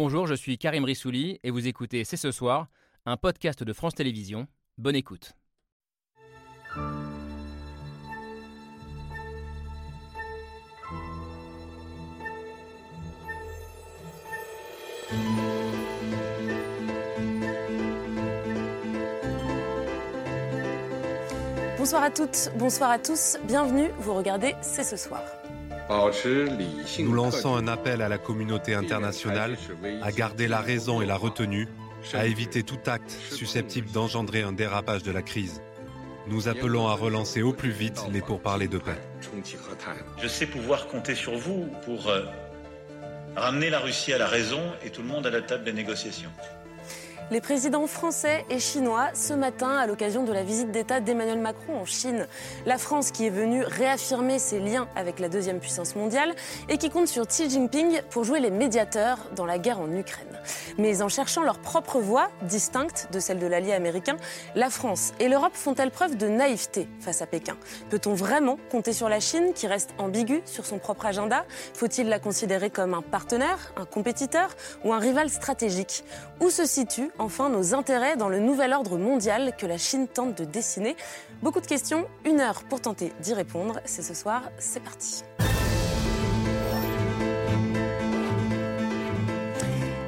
Bonjour, je suis Karim Rissouli et vous écoutez C'est ce soir, un podcast de France Télévisions. Bonne écoute. Bonsoir à toutes, bonsoir à tous, bienvenue, vous regardez C'est ce soir. Nous lançons un appel à la communauté internationale à garder la raison et la retenue, à éviter tout acte susceptible d'engendrer un dérapage de la crise. Nous appelons à relancer au plus vite les pourparlers de paix. Je sais pouvoir compter sur vous pour euh, ramener la Russie à la raison et tout le monde à la table des négociations. Les présidents français et chinois ce matin à l'occasion de la visite d'État d'Emmanuel Macron en Chine. La France qui est venue réaffirmer ses liens avec la deuxième puissance mondiale et qui compte sur Xi Jinping pour jouer les médiateurs dans la guerre en Ukraine. Mais en cherchant leur propre voie, distincte de celle de l'allié américain, la France et l'Europe font-elles preuve de naïveté face à Pékin? Peut-on vraiment compter sur la Chine qui reste ambiguë sur son propre agenda? Faut-il la considérer comme un partenaire, un compétiteur ou un rival stratégique? Où se situe enfin nos intérêts dans le nouvel ordre mondial que la Chine tente de dessiner? Beaucoup de questions, une heure pour tenter d'y répondre. C'est ce soir, c'est parti.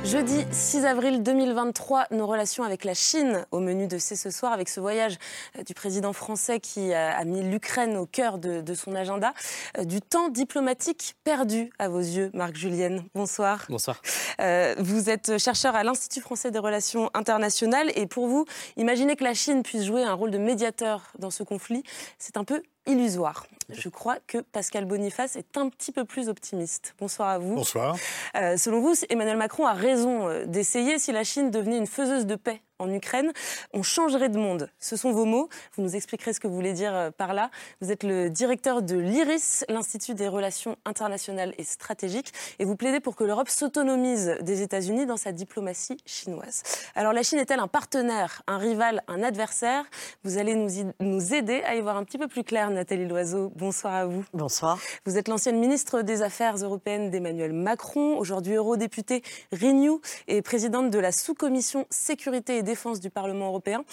Jeudi 6 avril 2023, nos relations avec la Chine au menu de C'est ce soir, avec ce voyage euh, du président français qui a mis l'Ukraine au cœur de, son agenda. Euh, du temps diplomatique perdu à vos yeux, Marc Julienne. Bonsoir. Bonsoir. Euh, vous êtes chercheur à l'Institut français des relations internationales et pour vous, imaginez que la Chine puisse jouer un rôle de médiateur dans ce conflit, c'est un peu illusoire. Je crois que Pascal Boniface est un petit peu plus optimiste. Bonsoir à vous. Bonsoir. Euh, selon vous, Emmanuel Macron a raison euh, d'essayer si la Chine devenait une faiseuse de paix en Ukraine, on changerait de monde. Ce sont vos mots. Vous nous expliquerez ce que vous voulez dire euh, par là. Vous êtes le directeur de l'IRIS, l'Institut des relations internationales et stratégiques, et vous plaidez pour que l'Europe s'autonomise des États-Unis dans sa diplomatie chinoise. Alors la Chine est-elle un partenaire, un rival, un adversaire? Vous allez nous, nous aider à y voir un petit peu plus clair, Nathalie Loiseau. Bonsoir à vous. Bonsoir. Vous êtes l'ancienne ministre des Affaires européennes d'Emmanuel Macron, aujourd'hui eurodéputée Renew et présidente de la sous-commission sécurité et défense du Parlement européen.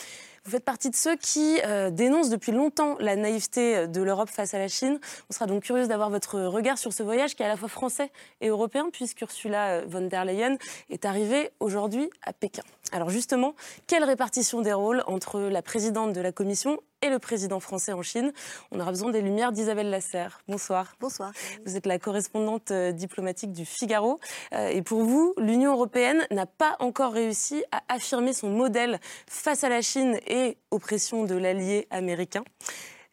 Vous faites partie de ceux qui euh, dénoncent depuis longtemps la naïveté de l'Europe face à la Chine. On sera donc curieuse d'avoir votre regard sur ce voyage qui est à la fois français et européen, puisqu'Ursula euh, von der Leyen est arrivée aujourd'hui à Pékin. Alors justement, quelle répartition des rôles entre la présidente de la Commission et le président français en Chine? On aura besoin des lumières d'Isabelle Lasserre. Bonsoir. Bonsoir. Vous êtes la correspondante euh, diplomatique du Figaro. Euh, et pour vous, l'Union européenne n'a pas encore réussi à affirmer son modèle face à la Chine et aux pressions de l'allié américain.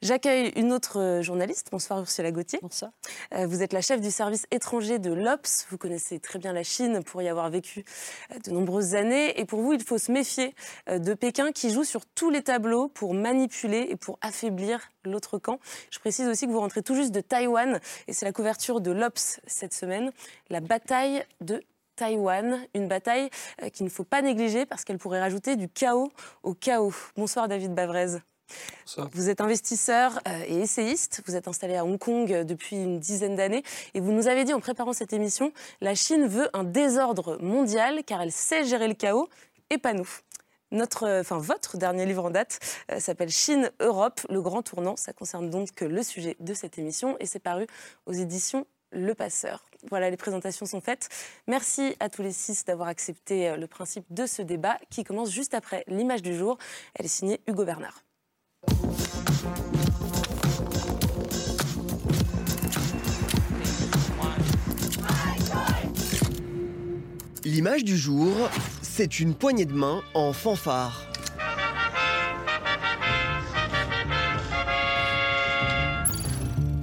J'accueille une autre euh, journaliste. Bonsoir Ursula Gauthier. Bonsoir. Euh, vous êtes la chef du service étranger de l'OPS. Vous connaissez très bien la Chine pour y avoir vécu euh, de nombreuses années. Et pour vous, il faut se méfier de Pékin qui joue sur tous les tableaux pour manipuler et pour affaiblir l'autre camp. Je précise aussi que vous rentrez tout juste de Taïwan et c'est la couverture de l'OPS cette semaine. La bataille de Taïwan, une bataille qu'il ne faut pas négliger parce qu'elle pourrait rajouter du chaos au chaos. Bonsoir David Bavrez. Vous êtes investisseur euh, et essayiste. Vous êtes installé à Hong Kong euh, depuis une dizaine d'années. Et vous nous avez dit en préparant cette émission, la Chine veut un désordre mondial car elle sait gérer le chaos et pas nous. Notre, euh, enfin, votre dernier livre en date s'appelle Chine-Europe, le grand tournant. Ça concerne donc le sujet de cette émission et c'est paru aux éditions Le Passeur. Voilà, les présentations sont faites. Merci à tous les six d'avoir accepté le principe de ce débat qui commence juste après l'image du jour. Elle est signée Hugo Bernard. L'image du jour, c'est une poignée de main en fanfare.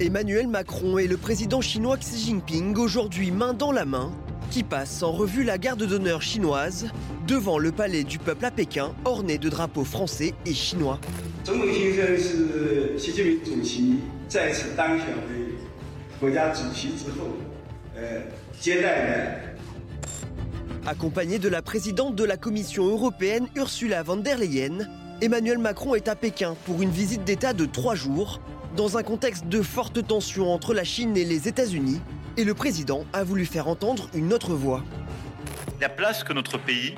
Emmanuel Macron et le président chinois Xi Jinping, aujourd'hui main dans la main, qui passent en revue la garde d'honneur chinoise devant le palais du peuple à Pékin, orné de drapeaux français et chinois. Accompagné de la présidente de la Commission européenne Ursula von der Leyen, Emmanuel Macron est à Pékin pour une visite d'État de trois jours, dans un contexte de forte tension entre la Chine et les États-Unis, et le président a voulu faire entendre une autre voix. la place que notre pays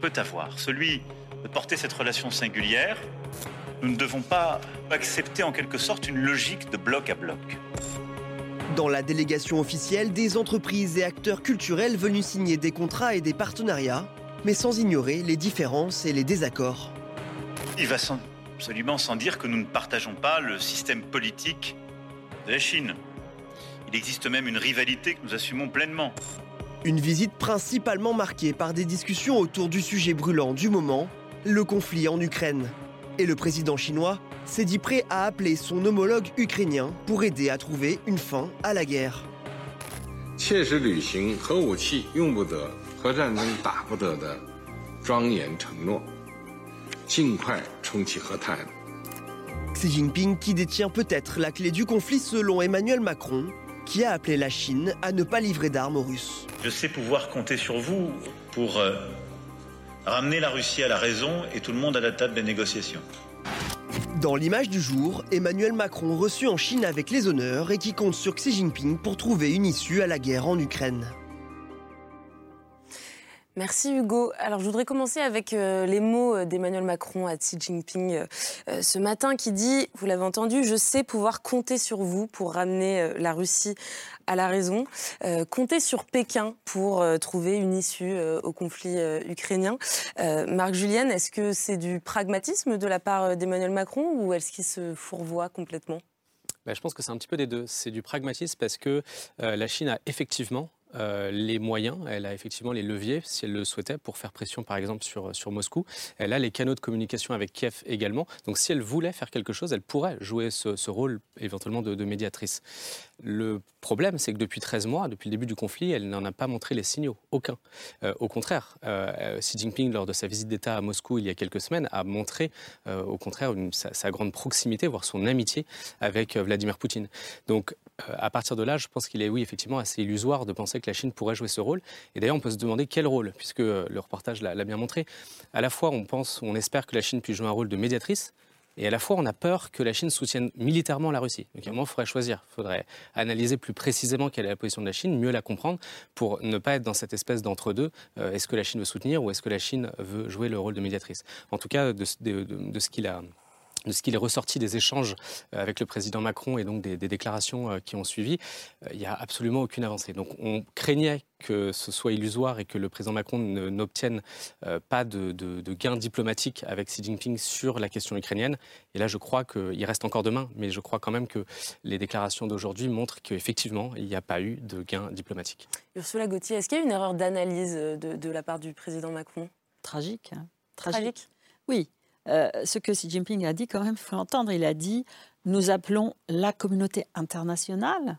peut avoir, celui de porter cette relation singulière. Nous ne devons pas accepter en quelque sorte une logique de bloc à bloc. Dans la délégation officielle, des entreprises et acteurs culturels venus signer des contrats et des partenariats, mais sans ignorer les différences et les désaccords. Il va absolument sans dire que nous ne partageons pas le système politique de la Chine. Il existe même une rivalité que nous assumons pleinement. Une visite principalement marquée par des discussions autour du sujet brûlant du moment, le conflit en Ukraine. Et le président chinois s'est dit prêt à appeler son homologue ukrainien pour aider à trouver une fin à la guerre. Xi Jinping qui détient peut-être la clé du conflit selon Emmanuel Macron, qui a appelé la Chine à ne pas livrer d'armes aux Russes. Je sais pouvoir compter sur vous pour euh, ramener la Russie à la raison et tout le monde à la table des négociations. Dans l'image du jour, Emmanuel Macron reçu en Chine avec les honneurs et qui compte sur Xi Jinping pour trouver une issue à la guerre en Ukraine. Merci Hugo. Alors je voudrais commencer avec euh, les mots euh, d'Emmanuel Macron à Xi Jinping euh, ce matin qui dit, vous l'avez entendu, je sais pouvoir compter sur vous pour ramener la Russie à la raison, compter sur Pékin pour trouver une issue au conflit ukrainien. Marc Julienne, est-ce que c'est du pragmatisme de la part d'Emmanuel Macron ou est-ce qu'il se fourvoie complètement? Ben, je pense que c'est un petit peu des deux. C'est du pragmatisme parce que la Chine a effectivement euh, les moyens, elle a effectivement les leviers, si elle le souhaitait, pour faire pression par exemple sur, sur Moscou. Elle a les canaux de communication avec Kiev également. Donc si elle voulait faire quelque chose, elle pourrait jouer ce, rôle éventuellement de, médiatrice. Le problème, c'est que depuis 13 mois, depuis le début du conflit, elle n'en a pas montré les signaux, aucun. Euh, au contraire, euh, Xi Jinping, lors de sa visite d'État à Moscou il y a quelques semaines, a montré au contraire sa, sa, grande proximité, voire son amitié avec Vladimir Poutine. Donc à partir de là, je pense qu'il est, oui, effectivement, assez illusoire de penser que la Chine pourrait jouer ce rôle. Et d'ailleurs, on peut se demander quel rôle, puisque euh, le reportage l'a bien montré. À la fois, on pense, on espère que la Chine puisse jouer un rôle de médiatrice, et à la fois, on a peur que la Chine soutienne militairement la Russie. Donc, à un moment, il faudrait choisir. Il faudrait analyser plus précisément quelle est la position de la Chine, mieux la comprendre, pour ne pas être dans cette espèce d'entre-deux. Euh, est-ce que la Chine veut soutenir ou est-ce que la Chine veut jouer le rôle de médiatrice En tout cas, de, de ce qu'il a de ce qu'il est ressorti des échanges euh, avec le président Macron et donc des, déclarations euh, qui ont suivi, euh, il n'y a absolument aucune avancée. Donc on craignait que ce soit illusoire et que le président Macron n'obtienne pas de, de, gains diplomatiques avec Xi Jinping sur la question ukrainienne. Et là, je crois qu'il reste encore demain, mais je crois quand même que les déclarations d'aujourd'hui montrent qu'effectivement, il n'y a pas eu de gains diplomatiques. Ursula Gauthier, est-ce qu'il y a une erreur d'analyse de, la part du président Macron? Tragique. Hein. Tragique. Oui, euh, ce que Xi Jinping a dit, quand même, il faut l'entendre. Il a dit nous appelons la communauté internationale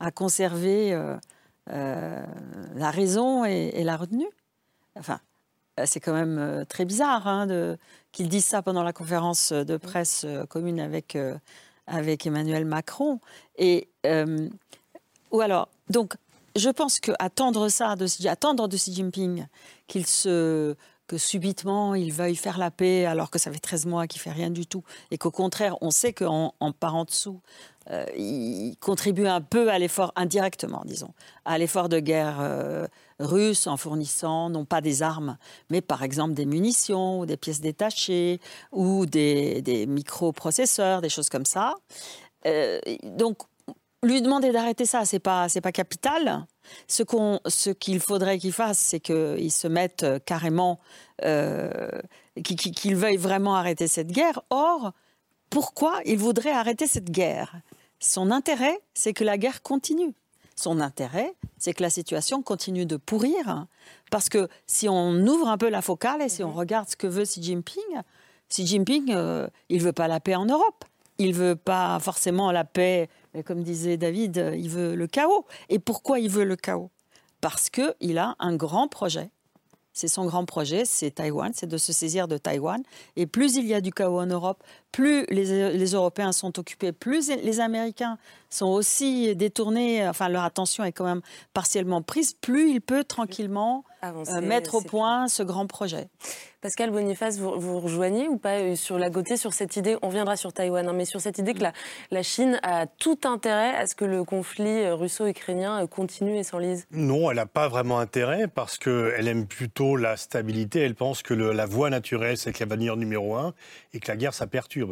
à conserver euh, euh, la raison et, la retenue. Enfin, c'est quand même très bizarre hein, qu'il dise ça pendant la conférence de presse commune avec, Emmanuel Macron. Et, ou alors, donc, je pense qu'attendre ça, de, attendre de Xi Jinping qu'il se que subitement il veuille faire la paix alors que ça fait 13 mois qu'il fait rien du tout et qu'au contraire on sait qu'en en part en dessous euh, il contribue un peu à l'effort indirectement disons à l'effort de guerre euh, russe en fournissant non pas des armes mais par exemple des munitions ou des pièces détachées ou des, des microprocesseurs des choses comme ça. Euh, donc lui demander d'arrêter ça c'est pas c'est pas capital ce qu'on, ce qu'il faudrait qu'il fasse, c'est qu'il se mette euh, carrément, euh, qu'il veuille vraiment arrêter cette guerre. Or, pourquoi il voudrait arrêter cette guerre? Son intérêt, c'est que la guerre continue. Son intérêt, c'est que la situation continue de pourrir. Parce que si on ouvre un peu la focale et si on mhm. regarde ce que veut Xi Jinping, Xi Jinping, euh, il veut pas la paix en Europe. Il veut pas forcément la paix comme disait David, il veut le chaos. Et pourquoi il veut le chaos? Parce qu'il a un grand projet. C'est son grand projet, c'est Taïwan, c'est de se saisir de Taïwan. Et plus il y a du chaos en Europe, plus les, Européens sont occupés, plus les Américains sont aussi détournés, enfin leur attention est quand même partiellement prise, plus il peut tranquillement mettre au point ce grand projet. Pascal Boniface, vous, vous rejoignez ou pas sur la Gauthier sur cette idée, on viendra sur Taïwan, hein, mais sur cette idée que la, la, Chine a tout intérêt à ce que le conflit russo-ukrainien continue et s'enlise? Non, elle n'a pas vraiment intérêt parce qu'elle aime plutôt la stabilité. Elle pense que le, la voie naturelle, c'est l'avenir numéro un et que la guerre, ça perturbe.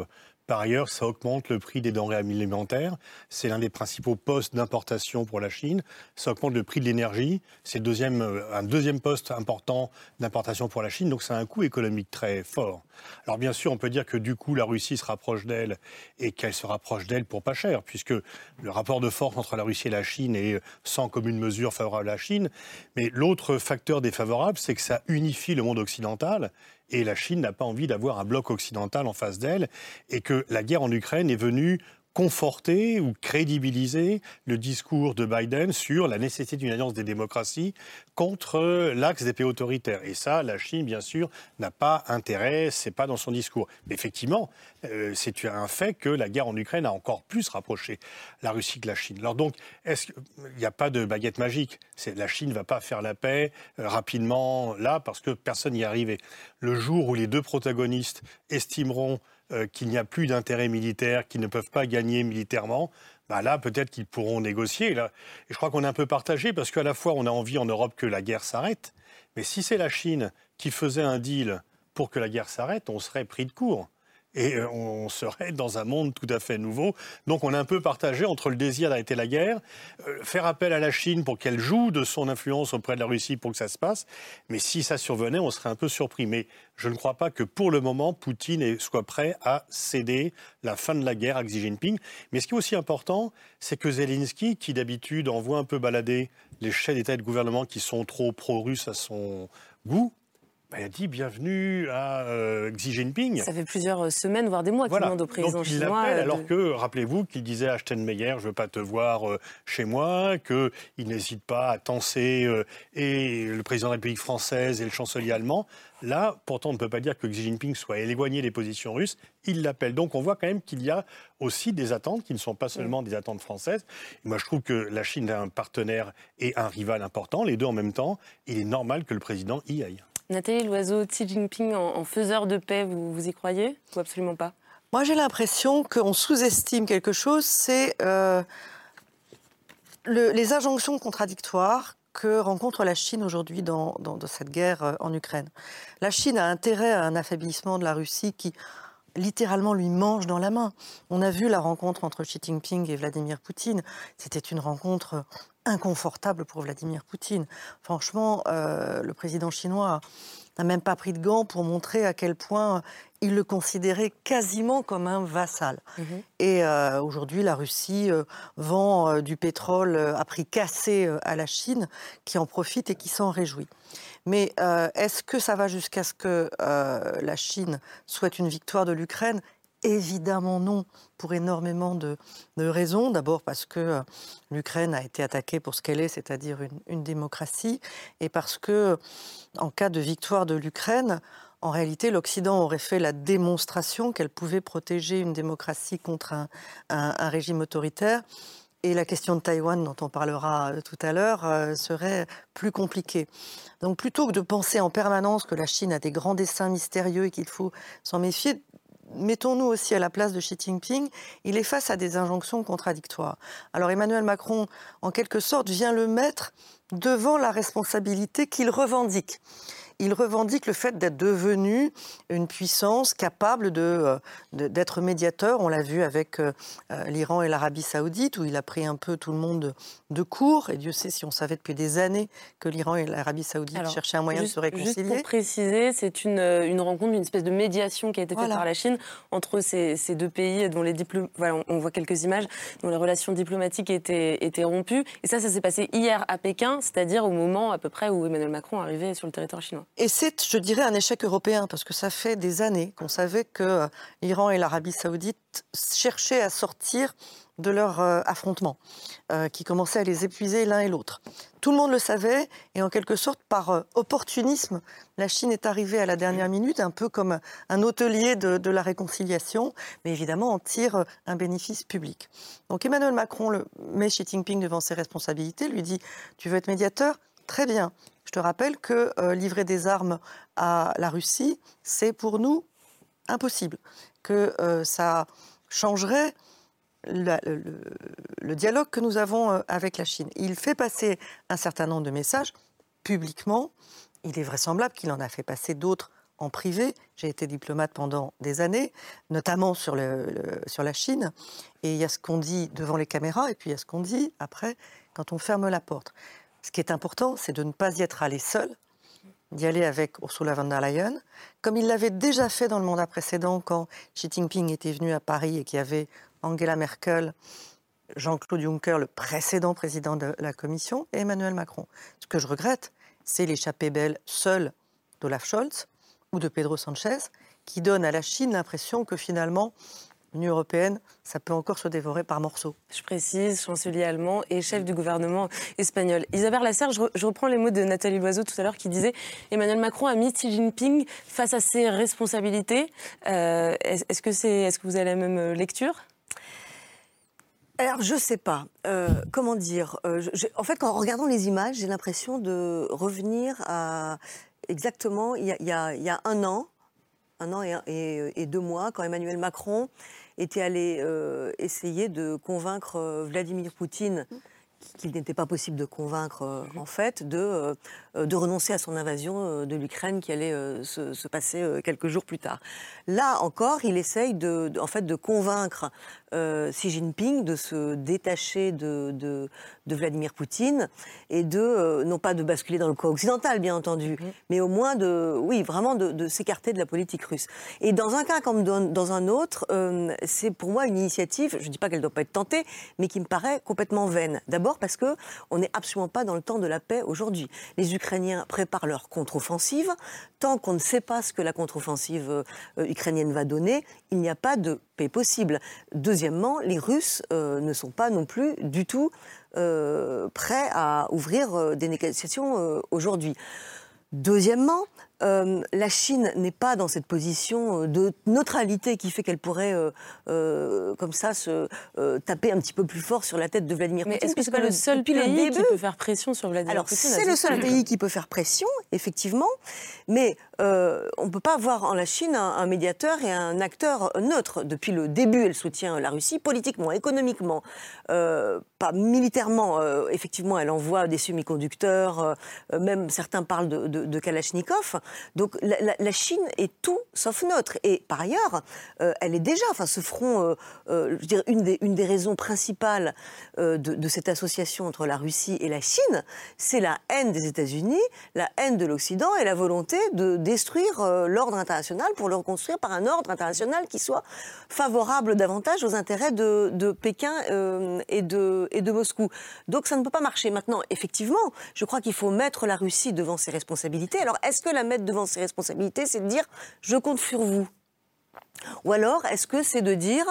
Par ailleurs, ça augmente le prix des denrées alimentaires. C'est l'un des principaux postes d'importation pour la Chine. Ça augmente le prix de l'énergie. C'est euh, un deuxième poste important d'importation pour la Chine. Donc, ça a un coût économique très fort. Alors, bien sûr, on peut dire que du coup, la Russie se rapproche d'elle et qu'elle se rapproche d'elle pour pas cher, puisque le rapport de force entre la Russie et la Chine est sans commune mesure favorable à la Chine. Mais l'autre facteur défavorable, c'est que ça unifie le monde occidental et la Chine n'a pas envie d'avoir un bloc occidental en face d'elle, et que la guerre en Ukraine est venue conforter ou crédibiliser le discours de Biden sur la nécessité d'une alliance des démocraties contre l'axe des pays autoritaires. Et ça, la Chine, bien sûr, n'a pas intérêt, c'est pas dans son discours. Mais effectivement, euh, c'est un fait que la guerre en Ukraine a encore plus rapproché la Russie que la Chine. Alors donc, est-ce qu'il n'y a pas de baguette magique La Chine ne va pas faire la paix euh, rapidement là parce que personne n'y est arrivé. Le jour où les deux protagonistes estimeront euh, qu'il n'y a plus d'intérêt militaire, qu'ils ne peuvent pas gagner militairement, bah là, peut-être qu'ils pourront négocier. Là. Et je crois qu'on est un peu partagé parce qu'à la fois, on a envie en Europe que la guerre s'arrête, mais si c'est la Chine qui faisait un deal pour que la guerre s'arrête, on serait pris de court et euh, on serait dans un monde tout à fait nouveau. Donc on est un peu partagé entre le désir d'arrêter la guerre, euh, faire appel à la Chine pour qu'elle joue de son influence auprès de la Russie pour que ça se passe, mais si ça survenait, on serait un peu surpris. Mais je ne crois pas que pour le moment, Poutine soit prêt à céder la fin de la guerre à Xi Jinping. Mais ce qui est aussi important, c'est que Zelensky, qui d'habitude envoie un peu balader les chefs d'État et de gouvernement qui sont trop pro-russes à son goût, bah, il a dit bienvenue à euh, Xi Jinping. Ça fait plusieurs semaines, voire des mois qu'il demande au président Donc, il chinois. Euh, alors que, rappelez-vous, qu'il disait à Steinmeier, je ne veux pas te voir euh, chez moi, qu'il n'hésite pas à tenser et le président de la République française et le chancelier allemand. Là, pourtant, on ne peut pas dire que Xi Jinping soit éloigné des positions russes. Il l'appelle. Donc, on voit quand même qu'il y a aussi des attentes qui ne sont pas seulement des attentes françaises. moi, je trouve que la Chine a un partenaire et un rival important, les deux en même temps. Il est normal que le président y aille. Nathalie Loiseau, Xi Jinping en, faiseur de paix, vous, vous y croyez ou absolument pas? Moi, j'ai l'impression qu'on sous-estime quelque chose, c'est euh, les injonctions contradictoires que rencontre la Chine aujourd'hui dans, cette guerre euh, en Ukraine. La Chine a intérêt à un affaiblissement de la Russie qui littéralement lui mange dans la main. On a vu la rencontre entre Xi Jinping et Vladimir Poutine. C'était une rencontre inconfortable pour Vladimir Poutine. Franchement, euh, le président chinois n'a même pas pris de gants pour montrer à quel point il le considérait quasiment comme un vassal. Mhm. Et euh, aujourd'hui, la Russie euh, vend du pétrole à prix cassé à la Chine, qui en profite et qui s'en réjouit. Mais est-ce que ça va jusqu'à ce que la Chine souhaite une victoire de l'Ukraine? Évidemment non, pour énormément de, raisons. D'abord parce que euh, l'Ukraine a été attaquée pour ce qu'elle est, c'est-à-dire une, démocratie, et parce que, en cas de victoire de l'Ukraine, en réalité, l'Occident aurait fait la démonstration qu'elle pouvait protéger une démocratie contre un, régime autoritaire. Et la question de Taïwan, dont on parlera euh, tout à l'heure, euh, serait plus compliquée. Donc plutôt que de penser en permanence que la Chine a des grands dessins mystérieux et qu'il faut s'en méfier, mettons-nous aussi à la place de Xi Jinping, il est face à des injonctions contradictoires. Alors Emmanuel Macron, en quelque sorte, vient le mettre devant la responsabilité qu'il revendique il revendique le fait d'être devenu une puissance capable euh, d'être médiateur. On l'a vu avec euh, euh, l'Iran et l'Arabie saoudite, où il a pris un peu tout le monde de court. Et Dieu sait si on savait depuis des années que l'Iran et l'Arabie saoudite cherchaient un moyen de se réconcilier. Juste pour préciser, c'est une, une, rencontre, une espèce de médiation qui a été faite par la Chine entre ces, ces deux pays dont les voilà, on voit quelques images, dont les relations diplomatiques étaient, étaient rompues. Et ça, ça s'est passé hier à Pékin, c'est-à-dire au moment à peu près où Emmanuel Macron arrivait sur le territoire chinois. Et c'est, je dirais, un échec européen, parce que ça fait des années qu'on savait que euh, l'Iran et l'Arabie saoudite cherchaient à sortir de leur euh, affrontement, euh, qui commençait à les épuiser l'un et l'autre. Tout le monde le savait, et en quelque sorte, par opportunisme, la Chine est arrivée à la dernière minute, un peu comme un hôtelier de, la réconciliation, mais évidemment en tire un bénéfice public. Donc Emmanuel Macron le, met Xi Jinping devant ses responsabilités, lui dit Tu veux être médiateur? Très bien. Je te rappelle que livrer des armes à la Russie, c'est pour nous impossible. Que ça changerait le, dialogue que nous avons euh, avec la Chine. Il fait passer un certain nombre de messages publiquement. Il est vraisemblable qu'il en a fait passer d'autres en privé. J'ai été diplomate pendant des années, notamment sur, sur la Chine. Et il y a ce qu'on dit devant les caméras et puis il y a ce qu'on dit après quand on ferme la porte. Ce qui est important, c'est de ne pas y être allé seul, d'y aller avec Ursula von der Leyen, comme il l'avait déjà fait dans le mandat précédent quand Xi Jinping était venu à Paris et qu'il y avait Angela Merkel, Jean-Claude Juncker, le précédent président de la Commission, et Emmanuel Macron. Ce que je regrette, c'est l'échappée belle seule d'Olaf Scholz ou de Pedro Sanchez, qui donne à la Chine l'impression que finalement, l'Union européenne, ça peut encore se dévorer par morceaux. Je précise, chancelier allemand et chef du gouvernement espagnol. Isabelle Lasserre, je, reprends les mots de Nathalie Loiseau tout à l'heure qui disait Emmanuel Macron a mis Xi Jinping face à ses responsabilités. Euh, est-ce que, est, est que vous avez la même lecture? Alors, je sais pas. Euh, comment dire? Euh, En fait, en regardant les images, j'ai l'impression de revenir à exactement il y a, un an, un an et, deux mois, quand Emmanuel Macron était allé euh, essayer de convaincre Vladimir Poutine qu'il n'était pas possible de convaincre, en fait, de euh, de renoncer à son invasion euh, de l'Ukraine qui allait euh, se, passer quelques jours plus tard. Là encore, il essaye de, en fait, de convaincre Xi Jinping de se détacher de, de, Vladimir Poutine et de, non pas de basculer dans le camp occidental, bien entendu, mais au moins de, oui, vraiment de, s'écarter de la politique russe. Et dans un cas comme dans, un autre, c'est pour moi une initiative, je ne dis pas qu'elle ne doit pas être tentée, mais qui me paraît complètement vaine. D'abord parce que on n'est absolument pas dans le temps de la paix aujourd'hui. Les Ukrainiens préparent leur contre-offensive. Tant qu'on ne sait pas ce que la contre-offensive euh, ukrainienne va donner, il n'y a pas de paix possible. Deuxièmement, les Russes euh, ne sont pas non plus du tout euh, prêts à ouvrir des négociations aujourd'hui. Deuxièmement, euh, la Chine n'est pas dans cette position euh, de neutralité qui fait qu'elle pourrait, euh, comme ça, se taper un petit peu plus fort sur la tête de Vladimir Poutine. Est-ce que c'est pas le seul pays qui peut faire pression sur Vladimir Alors, Poutine c'est le seul pays qui peut faire pression, effectivement, mais on ne peut pas avoir en la Chine un, médiateur et un acteur neutre. Depuis le début, elle soutient la Russie politiquement, économiquement, pas militairement. effectivement, elle envoie des semi-conducteurs, même certains parlent de, de Kalachnikov. Donc la, Chine est tout sauf neutre. Et par ailleurs, euh, elle est déjà, enfin ce front, euh, euh, je dirais, une des, une des raisons principales de, cette association entre la Russie et la Chine, c'est la haine des États-Unis, la haine de l'Occident et la volonté de détruire l'ordre international pour le reconstruire par un ordre international qui soit favorable davantage aux intérêts de, Pékin et, de, et de Moscou. Donc ça ne peut pas marcher. Maintenant, effectivement, je crois qu'il faut mettre la Russie devant ses responsabilités. Alors, est-ce que la devant ses responsabilités, c'est de dire je compte sur vous. Ou alors, est-ce que c'est de dire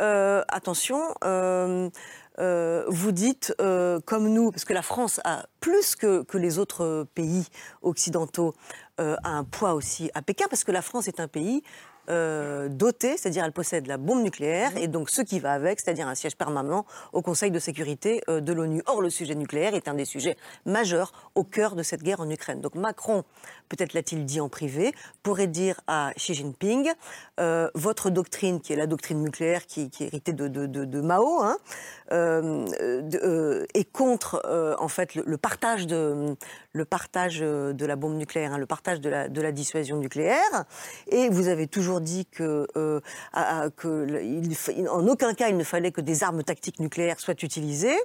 euh, attention, euh, euh, vous dites comme nous, parce que la France a plus que, que les autres pays occidentaux un poids aussi à Pékin, parce que la France est un pays euh, dotée, c'est-à-dire elle possède la bombe nucléaire et donc ce qui va avec, c'est-à-dire un siège permanent au Conseil de sécurité euh, de l'ONU. Or, le sujet nucléaire est un des sujets majeurs au cœur de cette guerre en Ukraine. Donc Macron, peut-être l'a-t-il dit en privé, pourrait dire à Xi Jinping, euh, votre doctrine, qui est la doctrine nucléaire qui, qui est héritée de, de, de, Mao, hein, est contre en fait le, partage de le partage de la bombe nucléaire, hein, le partage de la, de la dissuasion nucléaire. Et vous avez toujours dit que, euh, en aucun cas il ne fallait que des armes tactiques nucléaires soient utilisées.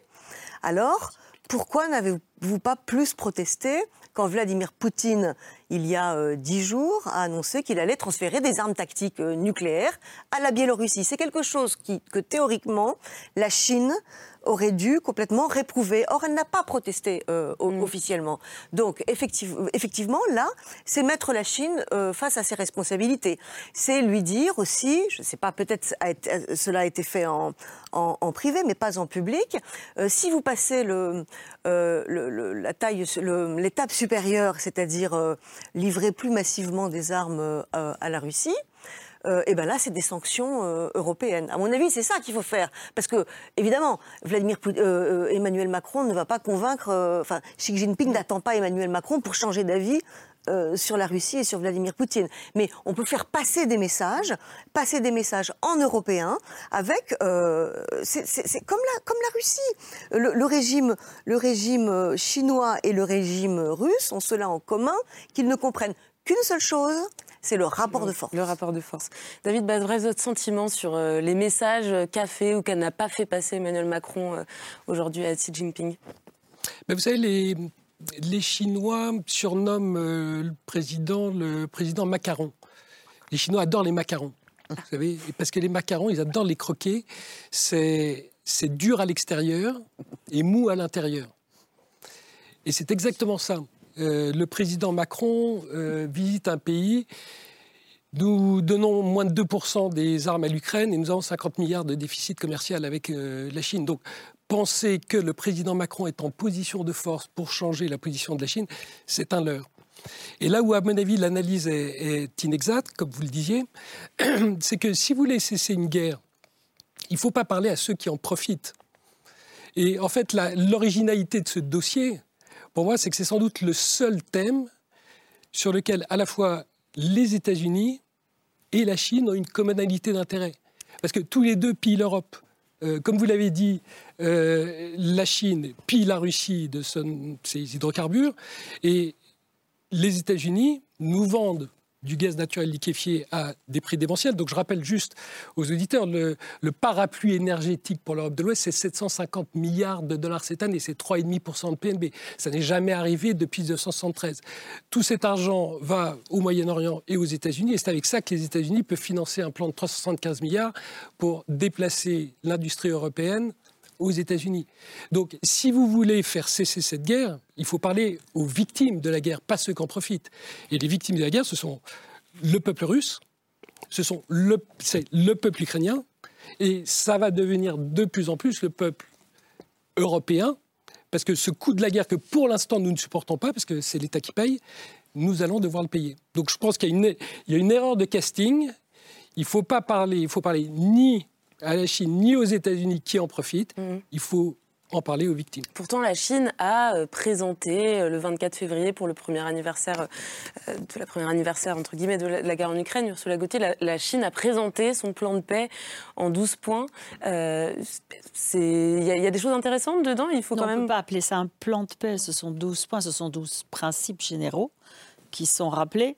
Alors, pourquoi n'avez-vous pas plus protesté quand Vladimir Poutine, il y a euh, dix jours, a annoncé qu'il allait transférer des armes tactiques euh, nucléaires à la Biélorussie C'est quelque chose qui, que théoriquement, la Chine aurait dû complètement réprouver. Or, elle n'a pas protesté euh, mm. officiellement. Donc, effectivement, là, c'est mettre la Chine euh, face à ses responsabilités. C'est lui dire aussi, je ne sais pas, peut-être cela a été fait en, en, privé, mais pas en public, euh, si vous passez le, la taille, l'étape supérieure, c'est-à-dire livrer plus massivement des armes à la Russie, euh, et ben là, c'est des sanctions euh, européennes. À mon avis, c'est ça qu'il faut faire. Parce que, évidemment, Vladimir Emmanuel Macron ne va pas convaincre. Enfin, Xi Jinping n'attend pas Emmanuel Macron pour changer d'avis sur la Russie et sur Vladimir Poutine. Mais on peut faire passer des messages, passer des messages en européen avec. c'est comme la, comme la Russie. Le, régime, le régime chinois et le régime russe ont cela en commun qu'ils ne comprennent qu'une seule chose, c'est le rapport de force. Le rapport de force. David Badrez, votre sentiment sur euh, les messages qu'a fait ou qu'a n'a pas fait passer Emmanuel Macron euh, aujourd'hui à Xi Jinping? Vous savez, les, les Chinois surnomment euh, le président le président macaron. Les Chinois adorent les macarons. Vous savez, parce que les macarons, ils adorent les croquer. C'est dur à l'extérieur et mou à l'intérieur. Et c'est exactement ça. Euh, le président Macron euh, visite un pays. Nous donnons moins de 2% des armes à l'Ukraine et nous avons 50 milliards de déficit commercial avec la Chine. Donc, penser que le président Macron est en position de force pour changer la position de la Chine, c'est un leurre. Et là où, à mon avis, l'analyse est, inexacte, comme vous le disiez, c'est que si vous voulez cesser une guerre, il ne faut pas parler à ceux qui en profitent. Et en fait, l'originalité de ce dossier, pour moi, c'est que c'est sans doute le seul thème sur lequel à la fois les États-Unis et la Chine ont une commonalité d'intérêt. Parce que tous les deux pillent l'Europe. Euh, comme vous l'avez dit, euh, la Chine pille la Russie de ses hydrocarbures et les États-Unis nous vendent du gaz naturel liquéfié à des prix démentiels. Donc je rappelle juste aux auditeurs, le, parapluie énergétique pour l'Europe de l'Ouest, c'est 750 milliards de dollars cette année, c'est 3,5% de PNB. Ça n'est jamais arrivé depuis 1973. Tout cet argent va au Moyen-Orient et aux États-Unis, et c'est avec ça que les États-Unis peuvent financer un plan de 375 milliards pour déplacer l'industrie européenne aux États-Unis. Donc, si vous voulez faire cesser cette guerre, il faut parler aux victimes de la guerre, pas ceux qui en profitent. Et les victimes de la guerre, ce sont le peuple russe, ce sont le, le peuple ukrainien, et ça va devenir de plus en plus le peuple européen, parce que ce coût de la guerre que pour l'instant nous ne supportons pas, parce que c'est l'État qui paye, nous allons devoir le payer. Donc je pense qu'il y, y a une, erreur de casting. Il ne faut pas parler, il faut parler ni à la Chine ni aux États-Unis qui en profitent. Mm. Il faut en parler aux victimes. Pourtant, la Chine a euh, présenté euh, le 24 février pour le premier anniversaire euh, de la première anniversaire entre guillemets de la, guerre en Ukraine. Ursula Gauthier, la, la, Chine a présenté son plan de paix en 12 points. Il y, a des choses intéressantes dedans. Il faut quand même. On ne peut pas appeler ça un plan de paix. Ce sont 12 points, ce sont 12 principes généraux qui sont rappelés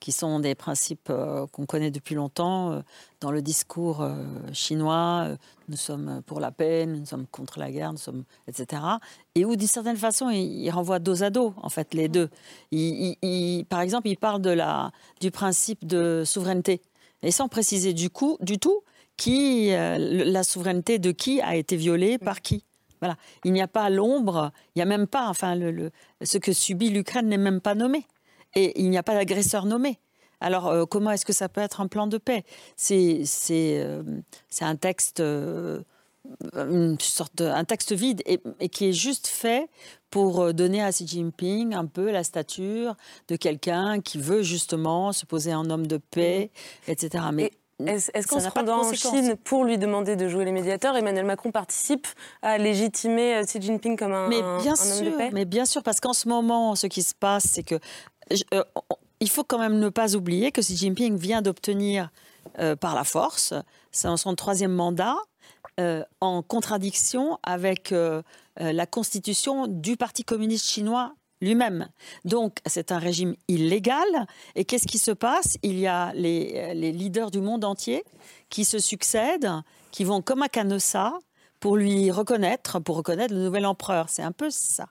qui sont des principes euh, qu'on connaît depuis longtemps euh, dans le discours euh, chinois. nous sommes pour la paix, nous sommes contre la guerre, nous sommes, etc. Et où, d'une certaine façon, il, renvoie dos à dos, en fait, les deux. Il, par exemple, il parle de la, du principe de souveraineté, et sans préciser du, coup, du tout qui, la souveraineté de qui a été violée par qui. Voilà. Il n'y a pas l'ombre, il n'y a même pas, enfin, le, ce que subit l'Ukraine n'est même pas nommé et il n'y a pas d'agresseur nommé. Alors, euh, comment est-ce que ça peut être un plan de paix? C'est euh, un texte, euh, une sorte un texte vide et, qui est juste fait pour donner à Xi Jinping un peu la stature de quelqu'un qui veut justement se poser en homme de paix, etc. Mais est-ce qu'en se rendant en Chine pour lui demander de jouer les médiateurs, Emmanuel Macron participe à légitimer Xi Jinping comme un, mais bien un sûr, homme de paix? Mais bien sûr, parce qu'en ce moment, ce qui se passe, c'est que euh, il faut quand même ne pas oublier que Xi Jinping vient d'obtenir euh, par la force son troisième mandat euh, en contradiction avec la constitution du Parti communiste chinois lui-même. Donc, c'est un régime illégal. Et qu'est-ce qui se passe? Il y a les, les, leaders du monde entier qui se succèdent, qui vont comme à Canossa pour lui reconnaître, pour reconnaître le nouvel empereur. C'est un peu ça.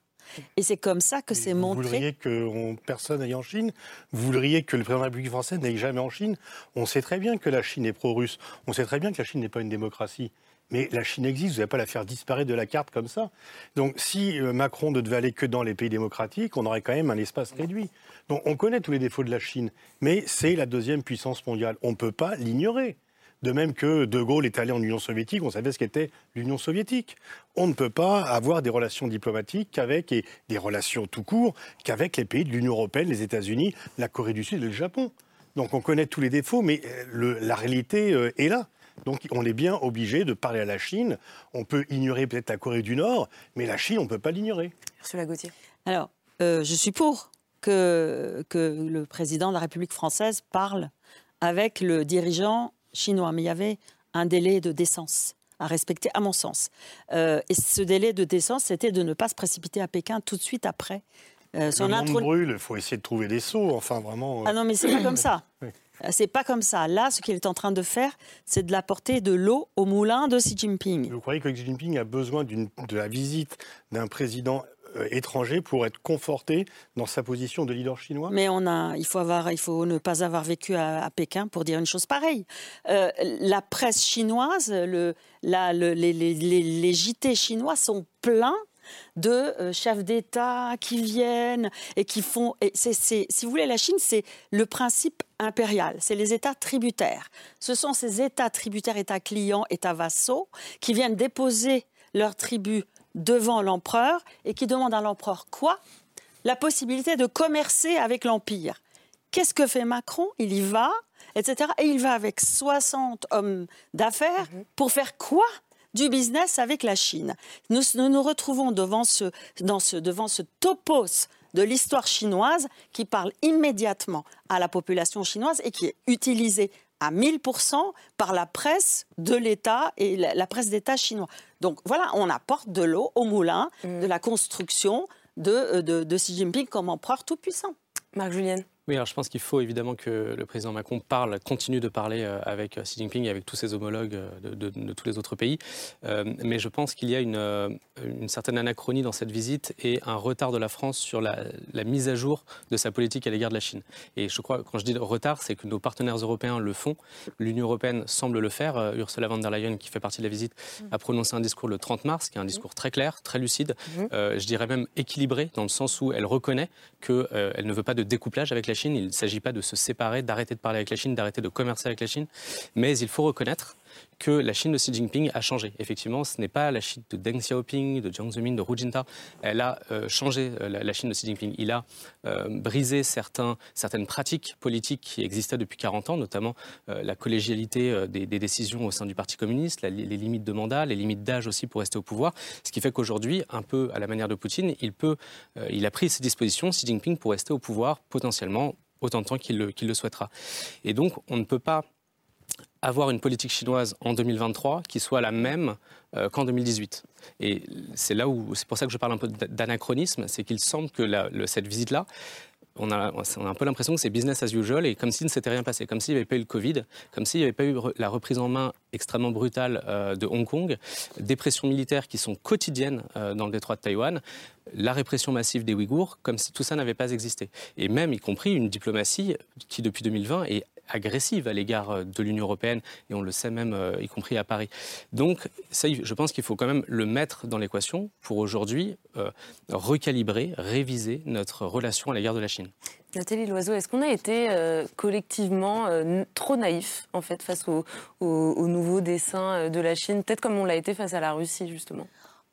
Et c'est comme ça que c'est montré. Vous voudriez que personne n'aille en Chine? Vous voudriez que le président de la République française n'aille jamais en Chine? On sait très bien que la Chine est pro-russe. On sait très bien que la Chine n'est pas une démocratie. Mais la Chine existe, vous n'allez pas la faire disparaître de la carte comme ça. Donc si euh, Macron ne devait aller que dans les pays démocratiques, on aurait quand même un espace réduit. Donc on connaît tous les défauts de la Chine, mais c'est la deuxième puissance mondiale. On ne peut pas l'ignorer. De même que De Gaulle est allé en Union soviétique, on savait ce qu'était l'Union soviétique. On ne peut pas avoir des relations diplomatiques qu'avec, et des relations tout court, qu'avec les pays de l'Union européenne, les États-Unis, la Corée du Sud et le Japon. Donc on connaît tous les défauts, mais la réalité est là. Donc on est bien obligé de parler à la Chine. On peut ignorer peut-être la Corée du Nord, mais la Chine, on ne peut pas l'ignorer. Ursula Gauthier. Alors, je suis pour que, que le président de la République française parle avec le dirigeant chinois. Mais il y avait un délai de décence à respecter, à mon sens. Euh, et ce délai de décence, c'était de ne pas se précipiter à Pékin tout de suite après euh, son Le monde brûle, il faut essayer de trouver des sceaux, enfin vraiment. Euh. Ah non, mais c'est pas comme ça. C'est pas comme ça. Là, ce qu'il est en train de faire, c'est de l'apporter de l'eau au moulin de Xi Jinping. Vous croyez que Xi Jinping a besoin de la visite d'un président euh, étranger pour être conforté dans sa position de leader chinois? Mais il, faut ne pas avoir vécu à, Pékin pour dire une chose pareille. Euh, la presse chinoise, les, JT chinois sont pleins de euh, chefs d'État qui viennent et qui font. Si vous voulez, la Chine, c'est le principe impérial, c'est les États tributaires. Ce sont ces États tributaires, États clients, États vassaux, qui viennent déposer leur tribut devant l'empereur et qui demande à l'empereur quoi? La possibilité de commercer avec l'Empire. Qu'est-ce que fait Macron? Il y va, etc. Et il va avec 60 hommes d'affaires mhm. pour faire quoi? Du business avec la Chine. Nous nous, retrouvons devant ce, dans ce, devant ce topos de l'histoire chinoise qui parle immédiatement à la population chinoise et qui est utilisé à 1000% par la presse de l'État et la, presse d'État chinois. Donc voilà, on apporte de l'eau au moulin mm. de la construction de, euh, de, de Xi Jinping comme empereur tout-puissant. Marc Julienne. Oui, alors je pense qu'il faut évidemment que le président Macron parle, continue de parler euh, avec euh, Xi Jinping et avec tous ses homologues euh, de, tous les autres pays. mais je pense qu'il y a une, une, certaine anachronie dans cette visite et un retard de la France sur la, mise à jour de sa politique à l'égard de la Chine. Et je crois, quand je dis retard, c'est que nos partenaires européens le font. L'Union européenne semble le faire. Ursula von der Leyen, qui fait partie de la visite, mm. a prononcé un discours le 30 mars, qui est un discours très clair, très lucide, mm. je dirais même équilibré, dans le sens où elle reconnaît qu'elle ne veut pas de découplage avec la Il ne s'agit pas de se séparer, d'arrêter de parler avec la Chine, d'arrêter de commercer avec la Chine. Mais il faut reconnaître que la Chine de Xi Jinping a changé. Effectivement, ce n'est pas la Chine de Deng Xiaoping, de Jiang Zemin, de Hu Jintao. Elle a euh, changé euh, la, Chine de Xi Jinping. Il a euh, brisé certaines pratiques politiques qui existaient depuis 40 ans, notamment la collégialité des, décisions au sein du Parti communiste, les, limites de mandat, les limites d'âge aussi pour rester au pouvoir. Ce qui fait qu'aujourd'hui, un peu à la manière de Poutine, il, peut, il a pris ses dispositions, Xi Jinping, pour rester au pouvoir potentiellement autant de temps qu'il le souhaitera. Et donc, on ne peut pas avoir une politique chinoise en 2023 qui soit la même euh, qu'en 2018. Et c'est là où, c'est pour ça que je parle un peu d'anachronisme, c'est qu'il semble que cette visite-là, on a, un peu l'impression que c'est business as usual et comme s'il ne s'était rien passé, comme s'il n'y avait pas eu le Covid, comme s'il n'y avait pas eu la reprise en main extrêmement brutale euh, de Hong Kong, des pressions militaires qui sont quotidiennes euh, dans le détroit de Taïwan, la répression massive des Ouïghours, comme si tout ça n'avait pas existé. Et même, y compris, une diplomatie qui, depuis 2020, est agressive à l'égard euh, de l'Union européenne, et on le sait même, euh, y compris à Paris. Donc, ça, je pense qu'il faut quand même le mettre dans l'équation pour aujourd'hui euh, recalibrer, réviser notre relation à l'égard de la Chine. Nathalie Loiseau, est-ce qu'on a été collectivement trop naïf en fait face aux au, nouveaux dessins de la Chine, peut-être comme on l'a été face à la Russie justement?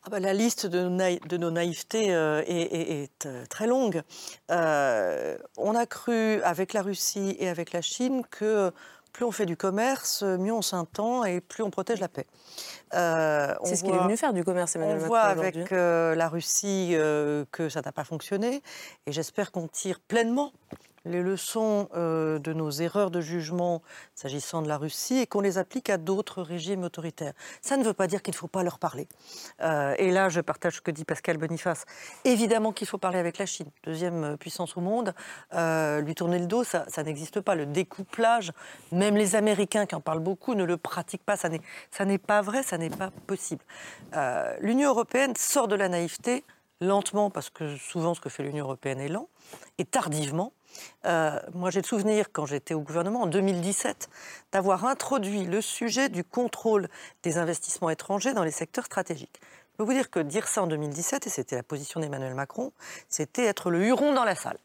Ah bah, la liste de, nos naïvetés euh, est, euh, très longue. Euh, on a cru avec la Russie et avec la Chine que plus on fait du commerce, mieux on s'entend et plus on protège la paix. c'est ce qu'il est venu faire du commerce, Emmanuel Macron. On voit avec la Russie que ça n'a pas fonctionné et j'espère qu'on tire pleinement les leçons euh, de nos erreurs de jugement s'agissant de la Russie et qu'on les applique à d'autres régimes autoritaires. Ça ne veut pas dire qu'il ne faut pas leur parler. Euh, et là, je partage ce que dit Pascal Boniface. Évidemment qu'il faut parler avec la Chine, deuxième euh, puissance au monde. lui tourner le dos, ça, n'existe pas. Le découplage, même les Américains qui en parlent beaucoup ne le pratiquent pas. Ça n'est pas vrai, ça n'est pas possible. L'Union européenne sort de la naïveté lentement, parce que souvent ce que fait l'Union européenne est lent, et tardivement, euh, moi, j'ai le souvenir, quand j'étais au gouvernement en 2017, d'avoir introduit le sujet du contrôle des investissements étrangers dans les secteurs stratégiques. Je peux vous dire que dire ça en 2017, et c'était la position d'Emmanuel Macron, c'était être le huron dans la salle.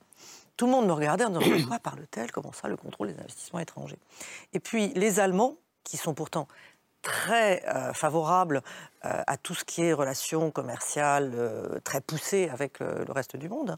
Tout le monde me regardait en disant Quoi parle-t-elle? Comment ça, le contrôle des investissements étrangers? Et puis, les Allemands, qui sont pourtant très euh, favorables euh, à tout ce qui est relations commerciales très poussées avec le reste du monde,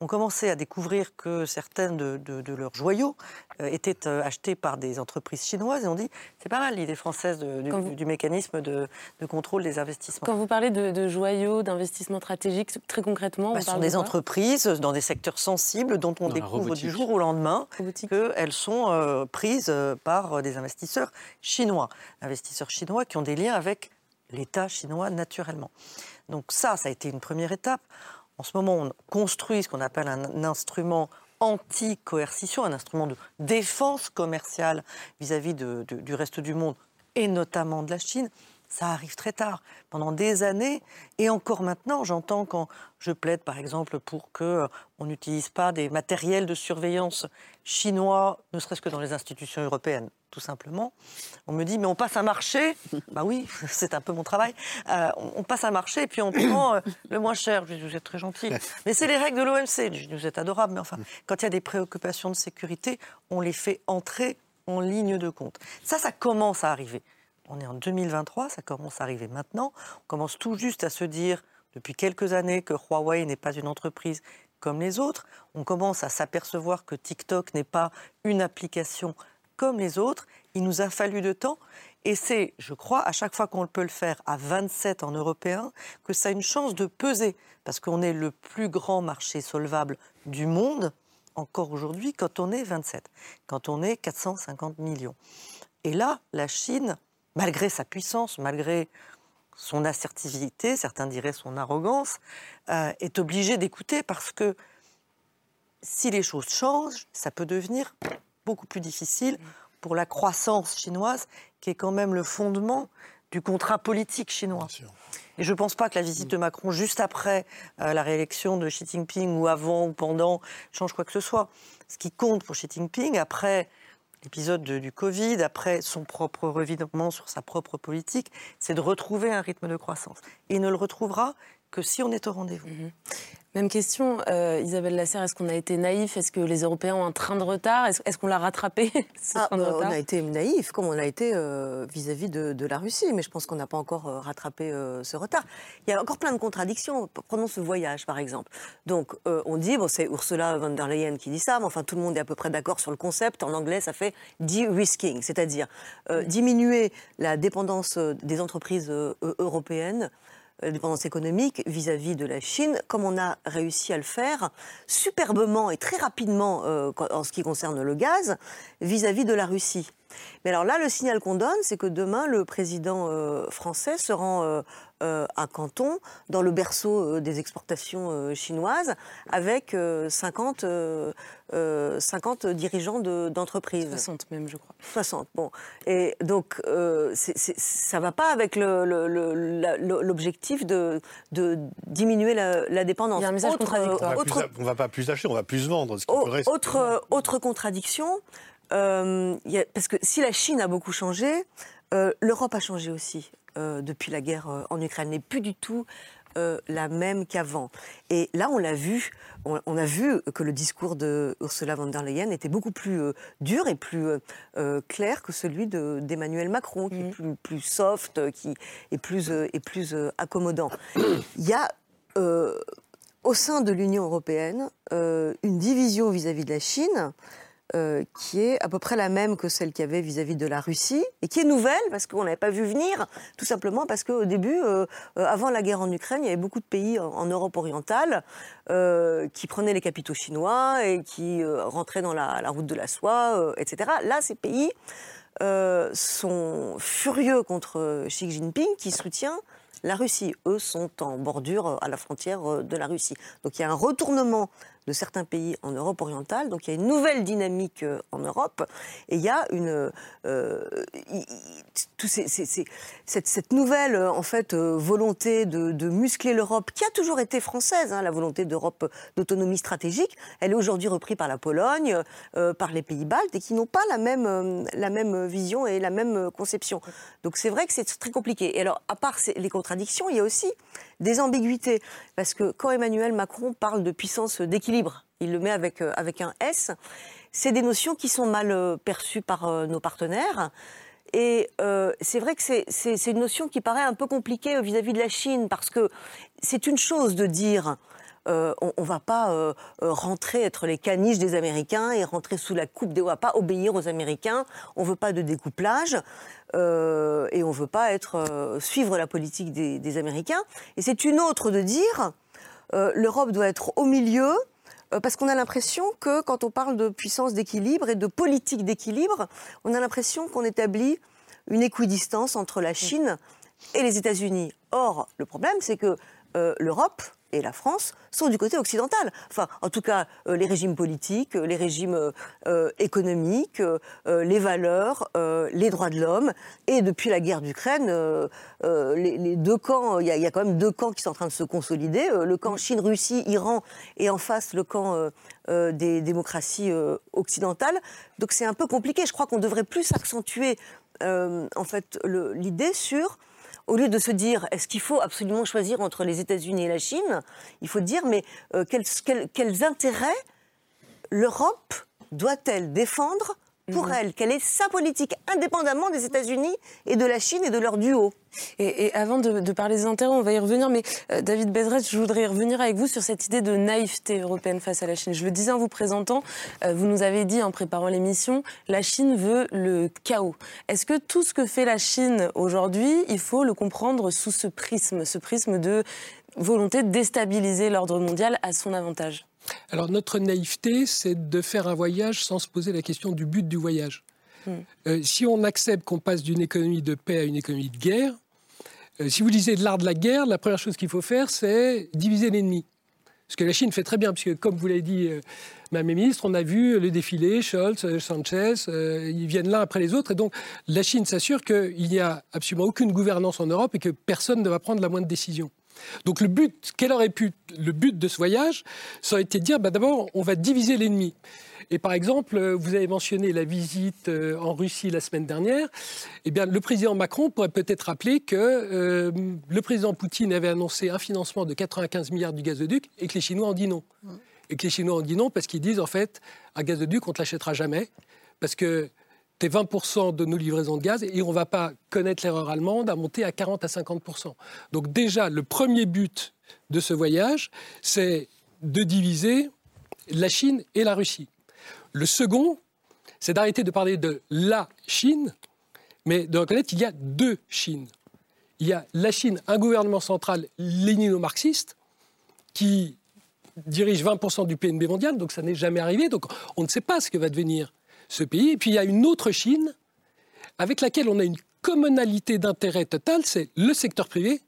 ont commencé à découvrir que certains de, leurs joyaux euh, étaient euh, achetés par des entreprises chinoises et on dit c'est pas mal l'idée française du, mécanisme de, contrôle des investissements. Quand vous parlez de, joyaux, d'investissements stratégiques, très concrètement, bah, ce sont des entreprises dans des secteurs sensibles dont on découvre du jour au lendemain qu'elles sont prises par des investisseurs chinois, investisseurs chinois qui ont des liens avec l'État chinois naturellement. Donc ça, ça a été une première étape. En ce moment, on construit ce qu'on appelle un, instrument anti-coercition, un instrument de défense commerciale vis-à-vis du reste du monde et notamment de la Chine. Ça arrive très tard, pendant des années, et encore maintenant, j'entends quand je plaide, par exemple, pour que euh, on n'utilise pas des matériels de surveillance chinois, ne serait-ce que dans les institutions européennes, tout simplement. On me dit, mais on passe un marché. bah oui, c'est un peu mon travail. Euh, on, passe un marché et puis on prend euh, le moins cher. Je dis, vous êtes très gentil. Mais c'est les règles de l'OMC. Je dis, vous êtes adorable, mais enfin, quand il y a des préoccupations de sécurité, on les fait entrer en ligne de compte. Ça, ça commence à arriver. On est en 2023, ça commence à arriver maintenant. On commence tout juste à se dire, depuis quelques années, que Huawei n'est pas une entreprise comme les autres. On commence à s'apercevoir que TikTok n'est pas une application comme les autres. Il nous a fallu de temps. Et c'est, je crois, à chaque fois qu'on peut le faire à 27 en européen, que ça a une chance de peser. Parce qu'on est le plus grand marché solvable du monde, encore aujourd'hui, quand on est 27, quand on est 450 millions. Et là, la Chine malgré sa puissance, malgré son assertivité, certains diraient son arrogance, euh, est obligé d'écouter parce que si les choses changent, ça peut devenir beaucoup plus difficile pour la croissance chinoise, qui est quand même le fondement du contrat politique chinois. Et je ne pense pas que la visite de Macron juste après euh, la réélection de Xi Jinping ou avant ou pendant change quoi que ce soit. Ce qui compte pour Xi Jinping, après l'épisode du Covid, après son propre revirement sur sa propre politique, c'est de retrouver un rythme de croissance. Il ne le retrouvera que si on est au rendez-vous. Mhm. Même question, euh, Isabelle Lasserre, est-ce qu'on a été naïf? Est-ce que les Européens ont un train de retard? Est-ce qu'on l'a rattrapé ah, euh, On a été naïf, comme on l'a été euh, vis-à-vis de, la Russie, mais je pense qu'on n'a pas encore rattrapé ce retard. Il y a encore plein de contradictions. Prenons ce voyage, par exemple. Donc, on dit, bon, c'est Ursula von der Leyen qui dit ça, mais enfin, tout le monde est à peu près d'accord sur le concept. En anglais, ça fait de-risking, c'est-à-dire diminuer la dépendance des entreprises européennes euh, dépendance économique vis-à-vis de la Chine, comme on a réussi à le faire superbement et très rapidement euh, en ce qui concerne le gaz vis-à-vis de la Russie. Mais alors là, le signal qu'on donne, c'est que demain, le président euh, français se rend euh, à Canton, dans le berceau euh, des exportations chinoises, avec 50, 50 dirigeants d'entreprises. 60 même, je crois. 60, bon. Et donc, ça ne va pas avec l'objectif de, de, diminuer la, dépendance. Il y a un message contradictoire. On ne va pas plus acheter, on va plus vendre. Ce autre, autre contradiction, euh, parce que si la Chine a beaucoup changé, euh, l'Europe a changé aussi euh, depuis la guerre en Ukraine, n'est plus du tout la même qu'avant. Et là, on l'a vu, on, a vu que le discours de Ursula von der Leyen était beaucoup plus dur et plus clair que celui d'Emmanuel Macron, qui est mmh. plus, plus, soft, qui est plus, est plus accommodant. Il y a au sein de l'Union européenne une division vis à -vis de la Chine euh, qui est à peu près la même que celle qu'il y avait vis-à-vis de la Russie, et qui est nouvelle parce qu'on n'avait pas vu venir, tout simplement parce qu'au début, euh, euh, avant la guerre en Ukraine, il y avait beaucoup de pays en, Europe orientale qui prenaient les capitaux chinois et qui rentraient dans la, la, route de la soie, etc. Là, ces pays sont furieux contre Xi Jinping qui soutient la Russie. Eux sont en bordure à la frontière de la Russie. Donc il y a un retournement de certains pays en Europe orientale. Donc il y a une nouvelle dynamique euh, en Europe et il y a une euh, cette, nouvelle euh, en fait volonté de, muscler l'Europe qui a toujours été française, hein, la volonté d'Europe d'autonomie stratégique. Elle est aujourd'hui reprise par la Pologne, par les pays baltes et qui n'ont pas la même la même vision et la même conception. Donc c'est vrai que c'est très compliqué. Et alors à part les contradictions, il y a aussi des ambiguïtés parce que quand Emmanuel Macron parle de puissance d'équilibre il le met avec, euh, avec un S, c'est des notions qui sont mal euh, perçues par euh, nos partenaires. Et c'est vrai que c'est une notion qui paraît un peu compliquée vis-à-vis de la Chine, parce que c'est une chose de dire on ne va pas rentrer, être les caniches des Américains et rentrer sous la coupe des... On va pas obéir aux Américains, on veut pas de découplage et on veut pas suivre la politique des Américains. Et c'est une autre de dire, l'Europe doit être au milieu, parce qu'on a l'impression que quand on parle de puissance d'équilibre et de politique d'équilibre, on a l'impression qu'on établit une équidistance entre la Chine et les États-Unis. Or, le problème, c'est que euh, l'Europe et la France sont du côté occidental. Enfin, en tout cas, euh, les régimes politiques, les régimes euh, économiques, les valeurs, les droits de l'homme. Et depuis la guerre d'Ukraine, les, deux camps, il y, a quand même deux camps qui sont en train de se consolider. le camp Chine-Russie, Iran, et en face le camp des démocraties occidentales. Donc c'est un peu compliqué. Je crois qu'on devrait plus accentuer en fait l'idée sur au lieu de se dire est-ce qu'il faut absolument choisir entre les États-Unis et la Chine, il faut dire mais euh, quels intérêts l'Europe doit-elle défendre pour mhm. elle Quelle est sa politique, indépendamment des États-Unis et de la Chine et de leur duo et, avant de, parler des intérêts, on va y revenir, mais euh, David Bezret, je voudrais revenir avec vous sur cette idée de naïveté européenne face à la Chine. Je le disais en vous présentant, euh, vous nous avez dit en préparant l'émission, la Chine veut le chaos. Est-ce que tout ce que fait la Chine aujourd'hui, il faut le comprendre sous ce prisme, ce prisme de volonté de déstabiliser l'ordre mondial à son avantage? Alors notre naïveté, c'est de faire un voyage sans se poser la question du but du voyage. Hmm. Euh, si on accepte qu'on passe d'une économie de paix à une économie de guerre, euh, si vous lisez de l'art de la guerre, la première chose qu'il faut faire, c'est diviser l'ennemi. Ce que la Chine fait très bien, puisque comme vous l'avez dit, euh, Madame la ministre, on a vu le défilé, Scholz, Sanchez, ils viennent l'un après les autres. Et donc, la Chine s'assure qu'il n'y a absolument aucune gouvernance en Europe et que personne ne va prendre la moindre décision. Donc le but, quel aurait pu le but de ce voyage, ça aurait été de dire, bah, d'abord, on va diviser l'ennemi. Et par exemple, euh, vous avez mentionné la visite euh, en Russie la semaine dernière. Eh bien, le président Macron pourrait peut-être rappeler que euh, le président Poutine avait annoncé un financement de 95 milliards du gazoduc et que les Chinois ont dit non. Et que les Chinois ont dit non parce qu'ils disent, en fait, un gazoduc, on ne te l'achètera jamais. Parce que 20% de nos livraisons de gaz et on ne va pas connaître l'erreur allemande à monter à 40 à 50%. Donc déjà, le premier but de ce voyage, c'est de diviser la Chine et la Russie. Le second, c'est d'arrêter de parler de la Chine, mais de reconnaître qu'il y a deux Chines. Il y a la Chine, un gouvernement central lénino-marxiste, qui dirige 20% du PNB mondial, donc ça n'est jamais arrivé, donc on ne sait pas ce que va devenir ce pays. Et puis il y a une autre Chine avec laquelle on a une commonalité d'intérêt total, c'est le secteur privé.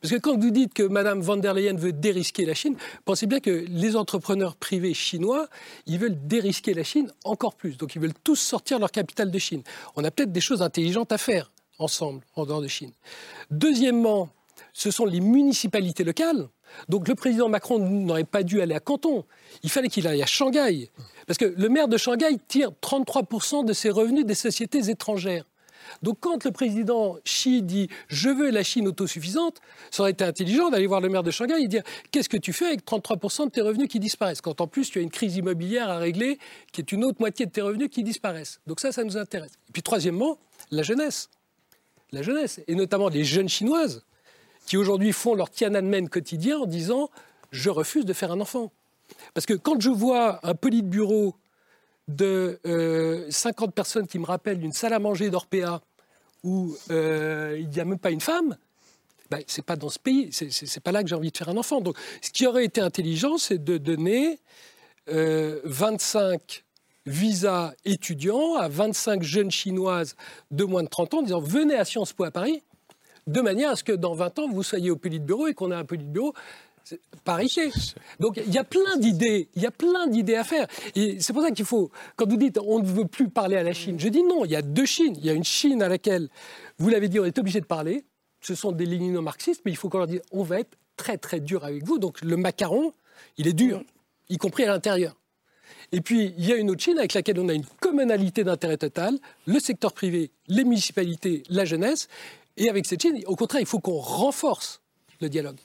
Parce que quand vous dites que Mme von der Leyen veut dérisquer la Chine, pensez bien que les entrepreneurs privés chinois, ils veulent dérisquer la Chine encore plus. Donc ils veulent tous sortir leur capital de Chine. On a peut-être des choses intelligentes à faire ensemble en dehors de Chine. Deuxièmement, ce sont les municipalités locales. Donc le président Macron n'aurait pas dû aller à Canton. Il fallait qu'il aille à Shanghai. Parce que le maire de Shanghai tire 33% de ses revenus des sociétés étrangères. Donc quand le président Xi dit je veux la Chine autosuffisante, ça aurait été intelligent d'aller voir le maire de Shanghai et dire qu'est-ce que tu fais avec 33% de tes revenus qui disparaissent? Quand en plus tu as une crise immobilière à régler qui est une autre moitié de tes revenus qui disparaissent. Donc ça, ça nous intéresse. Et puis troisièmement, la jeunesse. La jeunesse, et notamment les jeunes chinoises qui aujourd'hui font leur Tiananmen quotidien en disant je refuse de faire un enfant. Parce que quand je vois un politburo de 50 euh, personnes qui me rappellent une salle à manger d'Orpea où euh, il n'y a même pas une femme, ben, c'est pas dans ce pays, c'est pas là que j'ai envie de faire un enfant. Donc, ce qui aurait été intelligent, c'est de donner 25 euh, visas étudiants à 25 jeunes chinoises de moins de 30 ans, en disant venez à Sciences Po à Paris, de manière à ce que dans 20 ans, vous soyez au Politburo et qu'on ait un Politburo riche. Donc il y a plein d'idées, il y a plein d'idées à faire. Et c'est pour ça qu'il faut, quand vous dites on ne veut plus parler à la Chine, je dis non, il y a deux Chines. Il y a une Chine à laquelle, vous l'avez dit, on est obligé de parler. Ce sont des lénino-marxistes, mais il faut qu'on leur dise on va être très très dur avec vous. Donc le macaron, il est dur, y compris à l'intérieur. Et puis, il y a une autre Chine avec laquelle on a une communalité d'intérêt total, le secteur privé, les municipalités, la jeunesse. Et avec cette Chine, au contraire, il faut qu'on renforce le dialogue.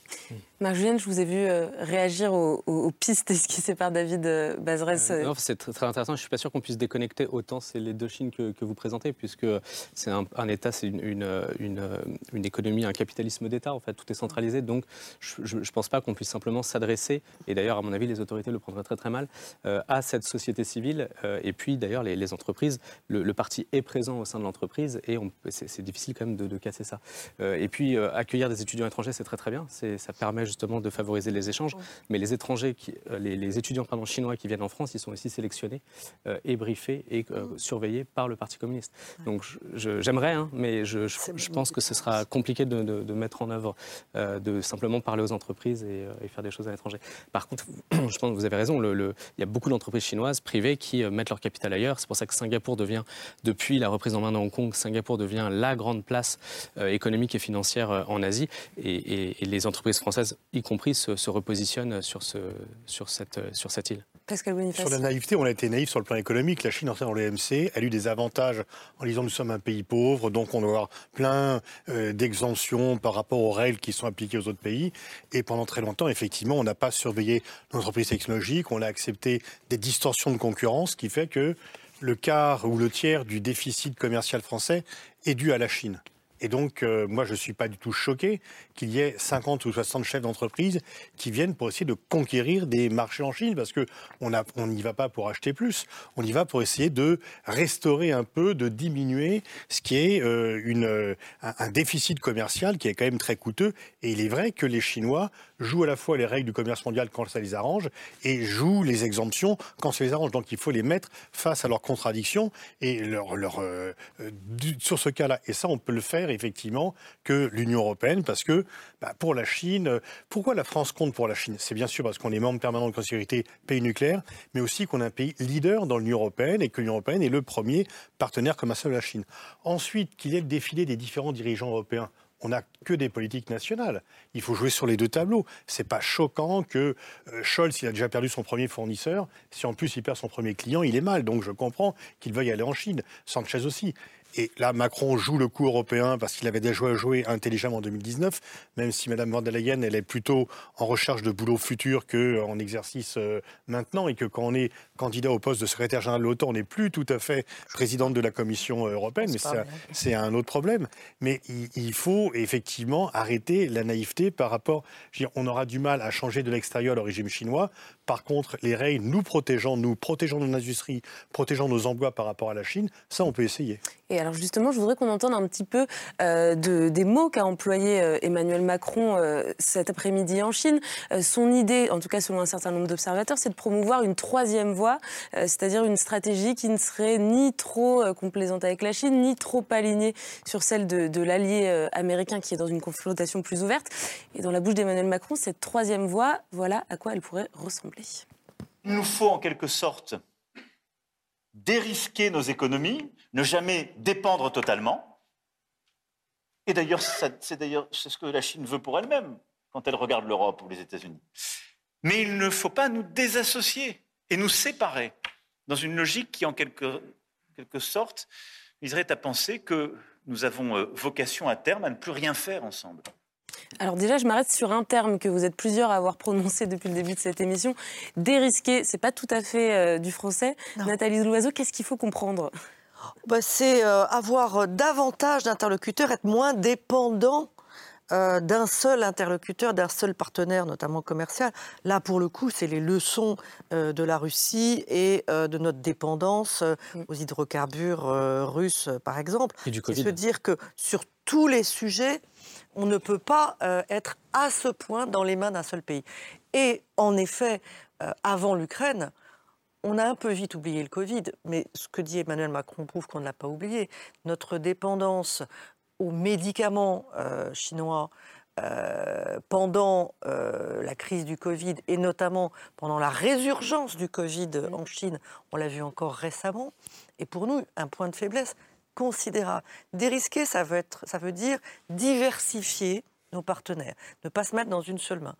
Marc-Julien, je vous ai vu euh, réagir aux, pistes et ce qui sépare David euh, Bazres. Euh, c'est très, intéressant. Je ne suis pas sûr qu'on puisse déconnecter autant c'est les deux Chines que, vous présentez, puisque c'est un, État, c'est une, une, économie, un capitalisme d'État. En fait, tout est centralisé. Donc, je ne pense pas qu'on puisse simplement s'adresser, et d'ailleurs, à mon avis, les autorités le prendraient très très mal, à cette société civile. et puis, d'ailleurs, les, entreprises, le, parti est présent au sein de l'entreprise, et c'est difficile quand même de, de casser ça. et puis, accueillir des étudiants étrangers, c'est très très bien. Ça permet justement de favoriser les échanges. Mais les étrangers, qui, euh, les, étudiants pardon, chinois qui viennent en France, ils sont aussi sélectionnés euh, et briefés et euh, mmh. surveillés par le Parti communiste. Donc j'aimerais, hein, mais je, pense que ce sera compliqué de, mettre en œuvre, de simplement parler aux entreprises et, faire des choses à l'étranger. Par contre, je pense que vous avez raison, le, il y a beaucoup d'entreprises chinoises privées qui mettent leur capital ailleurs. C'est pour ça que Singapour devient, depuis la reprise en main de Hong Kong, Singapour devient la grande place économique et financière en Asie. et les entreprises françaises y compris, se, repositionne sur, ce, sur, cette, sur cette île. Sur la naïveté, on a été naïf sur le plan économique. La Chine, en dans l'EMC, elle a eu des avantages en disant nous sommes un pays pauvre, donc on doit avoir plein euh, d'exemptions par rapport aux règles qui sont appliquées aux autres pays. Et pendant très longtemps, effectivement, on n'a pas surveillé nos entreprises technologiques, on a accepté des distorsions de concurrence, qui fait que le quart ou le tiers du déficit commercial français est dû à la Chine. Et donc, euh, moi, je ne suis pas du tout choqué qu'il y ait 50 ou 60 chefs d'entreprise qui viennent pour essayer de conquérir des marchés en Chine, parce qu'on n'y va pas pour acheter plus, on y va pour essayer de restaurer un peu, de diminuer ce qui est euh, une, euh, un, déficit commercial qui est quand même très coûteux. Et il est vrai que les Chinois jouent à la fois les règles du commerce mondial quand ça les arrange et jouent les exemptions quand ça les arrange. Donc il faut les mettre face à leurs contradictions et leur sur ce cas-là. Et ça, on peut le faire effectivement que l'Union européenne, parce que bah, pour la Chine, pourquoi la France compte pour la Chine? C'est bien sûr parce qu'on est membre permanent de la sécurité pays nucléaire, mais aussi qu'on est un pays leader dans l'Union européenne et que l'Union européenne est le premier partenaire commercial de la Chine. Ensuite, qu'il y ait le défilé des différents dirigeants européens on n'a que des politiques nationales. Il faut jouer sur les deux tableaux. C'est pas choquant que euh, Scholz, il a déjà perdu son premier fournisseur. Si en plus il perd son premier client, il est mal. Donc je comprends qu'il veuille aller en Chine. Sanchez aussi. Et là, Macron joue le coup européen parce qu'il avait déjà joué intelligemment en 2019, même si Mme van der Leyen, elle est plutôt en recherche de boulot futur qu'en exercice euh, maintenant, et que quand on est candidat au poste de secrétaire général de l'OTAN, on n'est plus tout à fait présidente de la Commission européenne, mais c'est un autre problème. Mais il, faut effectivement arrêter la naïveté par rapport... on aura du mal à changer de l'extérieur le régime chinois. Par contre, les règles nous protégeant, nous protégeant nos industries, protégeant nos emplois par rapport à la Chine, ça, on peut essayer. Et alors justement, je voudrais qu'on entende un petit peu euh, de, des mots qu'a employé euh, Emmanuel Macron euh, cet après-midi en Chine. son idée, en tout cas selon un certain nombre d'observateurs, c'est de promouvoir une troisième voie, c'est-à-dire une stratégie qui ne serait ni trop complaisante avec la Chine, ni trop alignée sur celle de l'allié américain qui est dans une confrontation plus ouverte. Et dans la bouche d'Emmanuel Macron, cette troisième voie, voilà à quoi elle pourrait ressembler. Il nous faut en quelque sorte dérisquer nos économies, ne jamais dépendre totalement. Et d'ailleurs, c'est d'ailleurs ce que la Chine veut pour elle-même quand elle regarde l'Europe ou les États-Unis. Mais il ne faut pas nous désassocier et nous séparer dans une logique qui, en quelque, quelque sorte, viserait à penser que nous avons euh, vocation à terme à ne plus rien faire ensemble. Alors déjà, je m'arrête sur un terme que vous êtes plusieurs à avoir prononcé depuis le début de cette émission. Dérisquer, c'est pas tout à fait euh, du français. Nathalie Loiseau, qu'est-ce qu'il faut comprendre? Bah, C'est euh, avoir davantage d'interlocuteurs, être moins dépendant euh, d'un seul interlocuteur, d'un seul partenaire, notamment commercial. Là, pour le coup, c'est les leçons de la Russie et de notre dépendance mm. aux hydrocarbures russes, par exemple. Et du Covid. Se dire que sur tous les sujets, on ne peut pas euh, être à ce point dans les mains d'un seul pays. Et en effet, euh, avant l'Ukraine, on a un peu vite oublié le Covid, mais ce que dit Emmanuel Macron prouve qu'on ne l'a pas oublié. Notre dépendance aux médicaments euh, chinois pendant la crise du Covid et notamment pendant la résurgence du Covid en Chine, on l'a vu encore récemment, est pour nous un point de faiblesse considérable. Dérisquer, ça veut, être, ça veut dire diversifier nos partenaires, ne pas se mettre dans une seule main.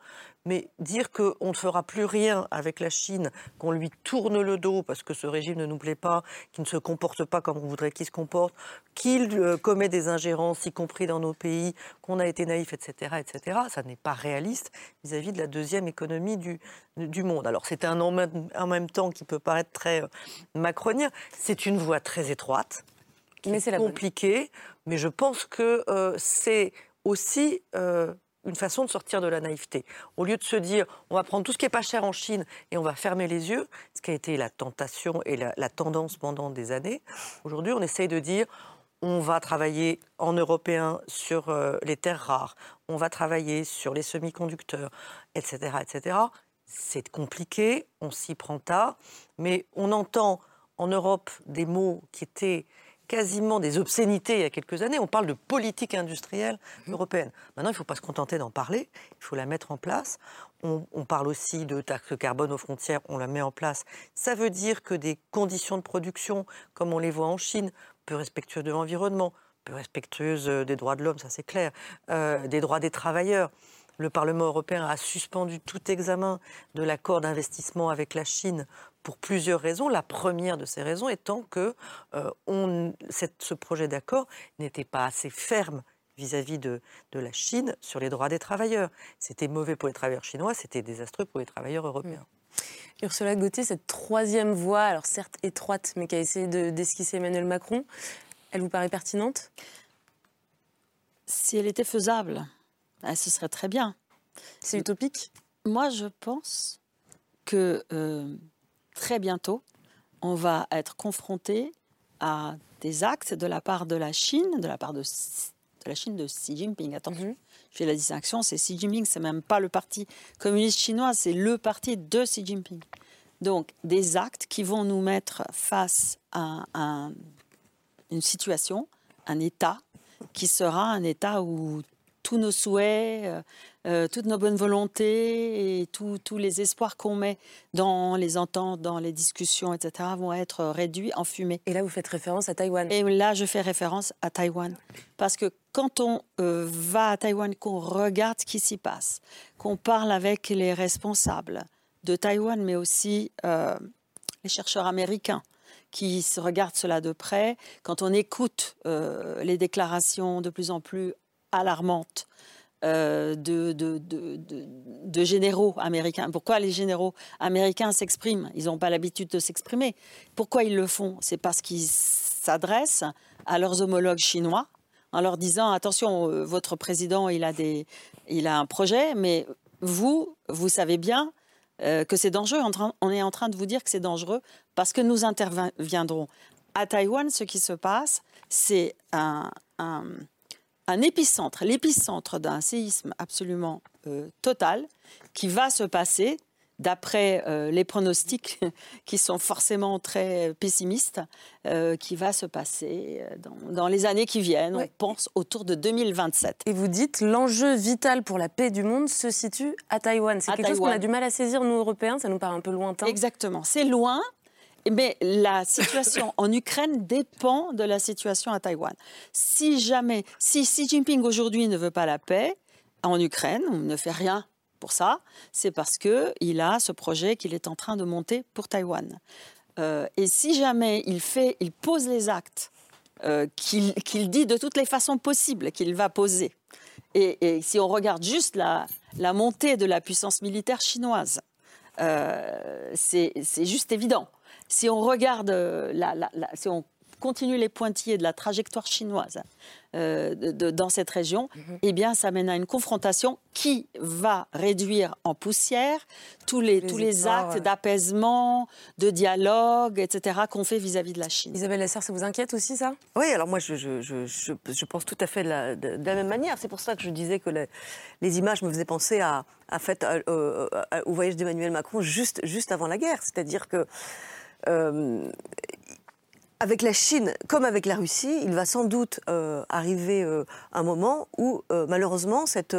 Mais dire qu'on ne fera plus rien avec la Chine, qu'on lui tourne le dos parce que ce régime ne nous plaît pas, qu'il ne se comporte pas comme on voudrait qu'il se comporte, qu'il euh, commet des ingérences, y compris dans nos pays, qu'on a été naïf, etc., etc., ça n'est pas réaliste vis-à-vis de la deuxième économie du, du monde. Alors c'est un en même, en même, temps qui peut paraître très euh, macronien, c'est une voie très étroite, mais c'est compliquée, mais je pense que euh, c'est aussi euh, une façon de sortir de la naïveté. Au lieu de se dire on va prendre tout ce qui est pas cher en Chine et on va fermer les yeux, ce qui a été la tentation et la, tendance pendant des années, aujourd'hui on essaye de dire on va travailler en européen sur euh, les terres rares, on va travailler sur les semi-conducteurs, etc. etc. C'est compliqué, on s'y prend tard, mais on entend en Europe des mots qui étaient quasiment des obscénités il y a quelques années. On parle de politique industrielle mhm. européenne. Maintenant, il ne faut pas se contenter d'en parler, il faut la mettre en place. On, parle aussi de taxe carbone aux frontières, on la met en place. Ça veut dire que des conditions de production, comme on les voit en Chine, peu respectueuses de l'environnement, peu respectueuses euh, des droits de l'homme, ça c'est clair, euh, des droits des travailleurs. Le Parlement européen a suspendu tout examen de l'accord d'investissement avec la Chine pour plusieurs raisons. La première de ces raisons étant que euh, ce projet d'accord n'était pas assez ferme vis-à-vis de, la Chine sur les droits des travailleurs. C'était mauvais pour les travailleurs chinois, c'était désastreux pour les travailleurs européens. Mmh. Ursula Gauthier, cette troisième voie, alors certes étroite, mais qui a essayé d'esquisser Emmanuel Macron, elle vous paraît pertinente? Si elle était faisable, ah, ce serait très bien. C'est utopique? Moi, je pense que euh, très bientôt, on va être confronté à des actes de la part de la Chine, de la part de, la Chine de Xi Jinping. Attention, mhm. je fais la distinction, c'est Xi Jinping, c'est même pas le parti communiste chinois, c'est le parti de Xi Jinping. Donc, des actes qui vont nous mettre face à une situation, un État qui sera un État où tous nos souhaits, euh, euh, toutes nos bonnes volontés et tous les espoirs qu'on met dans les ententes, dans les discussions, etc., vont être réduits en fumée. Et là, vous faites référence à Taïwan. Et là, je fais référence à Taïwan. Parce que quand on euh, va à Taïwan, qu'on regarde ce qui s'y passe, qu'on parle avec les responsables de Taïwan, mais aussi les chercheurs américains, qui se regardent cela de près, quand on écoute les déclarations de plus en plus alarmante euh, de, de, de, généraux américains. Pourquoi les généraux américains s'expriment? Ils n'ont pas l'habitude de s'exprimer. Pourquoi ils le font? C'est parce qu'ils s'adressent à leurs homologues chinois en leur disant attention, euh, votre président il a, des, il a un projet, mais vous, vous savez bien euh, que c'est dangereux. On est en train de vous dire que c'est dangereux parce que nous interviendrons. À Taïwan, ce qui se passe, c'est un un épicentre, l'épicentre d'un séisme absolument euh, total qui va se passer d'après euh, les pronostics qui sont forcément très pessimistes, euh, qui va se passer dans, les années qui viennent. On pense autour de 2027. Et vous dites l'enjeu vital pour la paix du monde se situe à Taïwan. C'est quelque chose qu'on a du mal à saisir, nous, Européens. Ça nous paraît un peu lointain. Exactement. C'est loin, mais la situation en Ukraine dépend de la situation à Taïwan. Si jamais, si Xi Jinping aujourd'hui ne veut pas la paix en Ukraine, on ne fait rien pour ça, c'est parce qu'il a ce projet qu'il est en train de monter pour Taïwan. Euh, et si jamais il fait, il pose les actes euh, qu'il dit de toutes les façons possibles qu'il va poser, et, si on regarde juste la, montée de la puissance militaire chinoise, euh, c'est juste évident si on regarde, euh, si on continue les pointillés de la trajectoire chinoise euh, dans cette région, mhm. eh bien, ça mène à une confrontation qui va réduire en poussière tous les, tous les actes d'apaisement, de dialogue, etc., qu'on fait vis-à-vis de la Chine. Isabelle Lasserre, ça vous inquiète aussi, ça? Oui, alors moi, je, je, je, je, pense tout à fait de la, de, la même manière. C'est pour ça que je disais que les, images me faisaient penser à, à fait, au voyage d'Emmanuel Macron juste, juste avant la guerre. C'est-à-dire que euh, avec la Chine, comme avec la Russie, il va sans doute euh, arriver euh, un moment où, malheureusement, cette,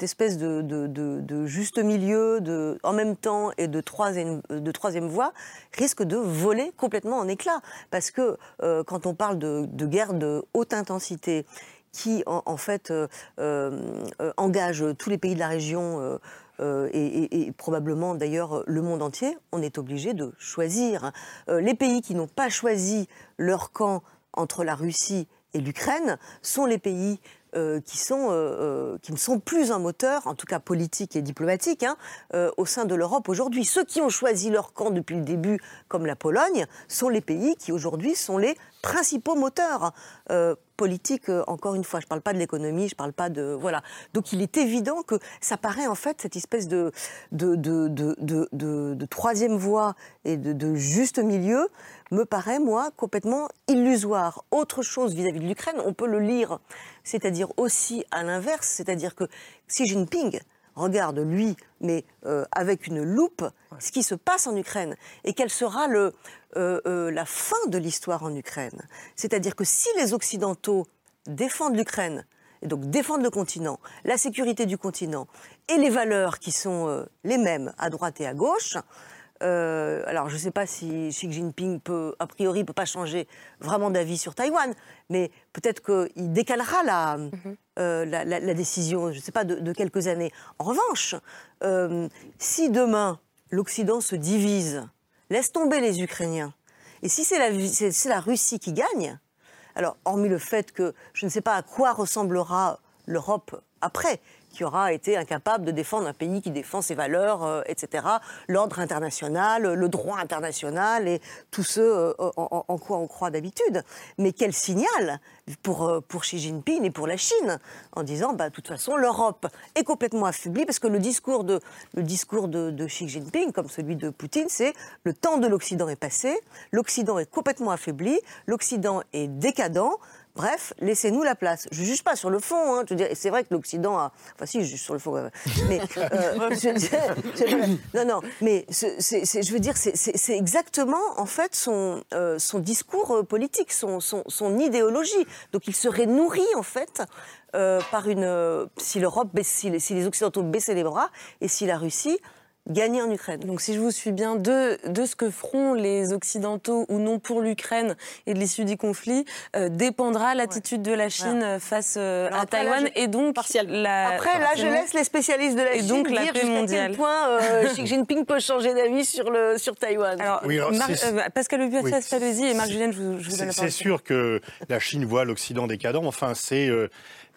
espèce de, juste milieu, de, en même temps et de troisième, voie, risque de voler complètement en éclats. Parce que quand on parle de, guerre de haute intensité, qui en, fait engage tous les pays de la région et, et, probablement d'ailleurs le monde entier, on est obligé de choisir. les pays qui n'ont pas choisi leur camp entre la Russie et l'Ukraine sont les pays euh, qui, sont, euh, euh, qui ne sont plus un moteur, en tout cas politique et diplomatique, hein, au sein de l'Europe aujourd'hui. Ceux qui ont choisi leur camp depuis le début, comme la Pologne, sont les pays qui aujourd'hui sont les principaux moteurs politiques, encore une fois. Je ne parle pas de l'économie, je ne parle pas de... Voilà. Donc il est évident que ça paraît en fait cette espèce de, de, de, de, de troisième voie et de, juste milieu me paraît, moi, complètement illusoire. Autre chose vis-à-vis de l'Ukraine, on peut le lire, c'est-à-dire aussi à l'inverse, c'est-à-dire que Xi Jinping regarde, lui, mais euh, avec une loupe, ce qui se passe en Ukraine et quelle sera le, euh, euh, la fin de l'histoire en Ukraine. C'est-à-dire que si les Occidentaux défendent l'Ukraine, et donc défendent le continent, la sécurité du continent et les valeurs qui sont les mêmes à droite et à gauche, euh, alors, je ne sais pas si Xi Jinping peut, a priori, ne peut pas changer vraiment d'avis sur Taïwan, mais peut-être qu'il décalera la, mhm. Euh, la, décision, je ne sais pas, de, quelques années. En revanche, euh, si demain l'Occident se divise, laisse tomber les Ukrainiens, et si c'est la, la Russie qui gagne, alors, hormis le fait que je ne sais pas à quoi ressemblera l'Europe après, qui aura été incapable de défendre un pays qui défend ses valeurs, euh, etc., l'ordre international, le droit international et tout ce euh, en, quoi on croit d'habitude. Mais quel signal pour, euh, pour Xi Jinping et pour la Chine en disant, bah, de toute façon, l'Europe est complètement affaiblie parce que le discours de, le discours de, de Xi Jinping, comme celui de Poutine, c'est le temps de l'Occident est passé, l'Occident est complètement affaibli, l'Occident est décadent. Bref, laissez-nous la place. Je ne juge pas sur le fond. Hein, c'est vrai que l'Occident a. Enfin, si, je juge sur le fond. Mais. Euh, non, non, mais je veux dire, c'est exactement, en fait, son, euh, son discours euh, politique, son, son, son, idéologie. Donc, il serait nourri, en fait, par une. si l'Europe, si les Occidentaux baissaient les bras et si la Russie gagner en Ukraine. Donc si je vous suis bien, de, de ce que feront les Occidentaux ou non pour l'Ukraine et de l'issue du conflit, euh, dépendra l'attitude de la Chine face euh, à Taïwan et donc la... Après, là, je laisse les spécialistes de la Chine donc, dire jusqu'à quel point euh, Xi Jinping peut changer d'avis sur, le, sur Taïwan. Alors, oui, Pascal Obiot, oui. et Marc Julien, je vous, je vous donne la parole. C'est sûr que la Chine voit l'Occident décadent. Enfin, c'est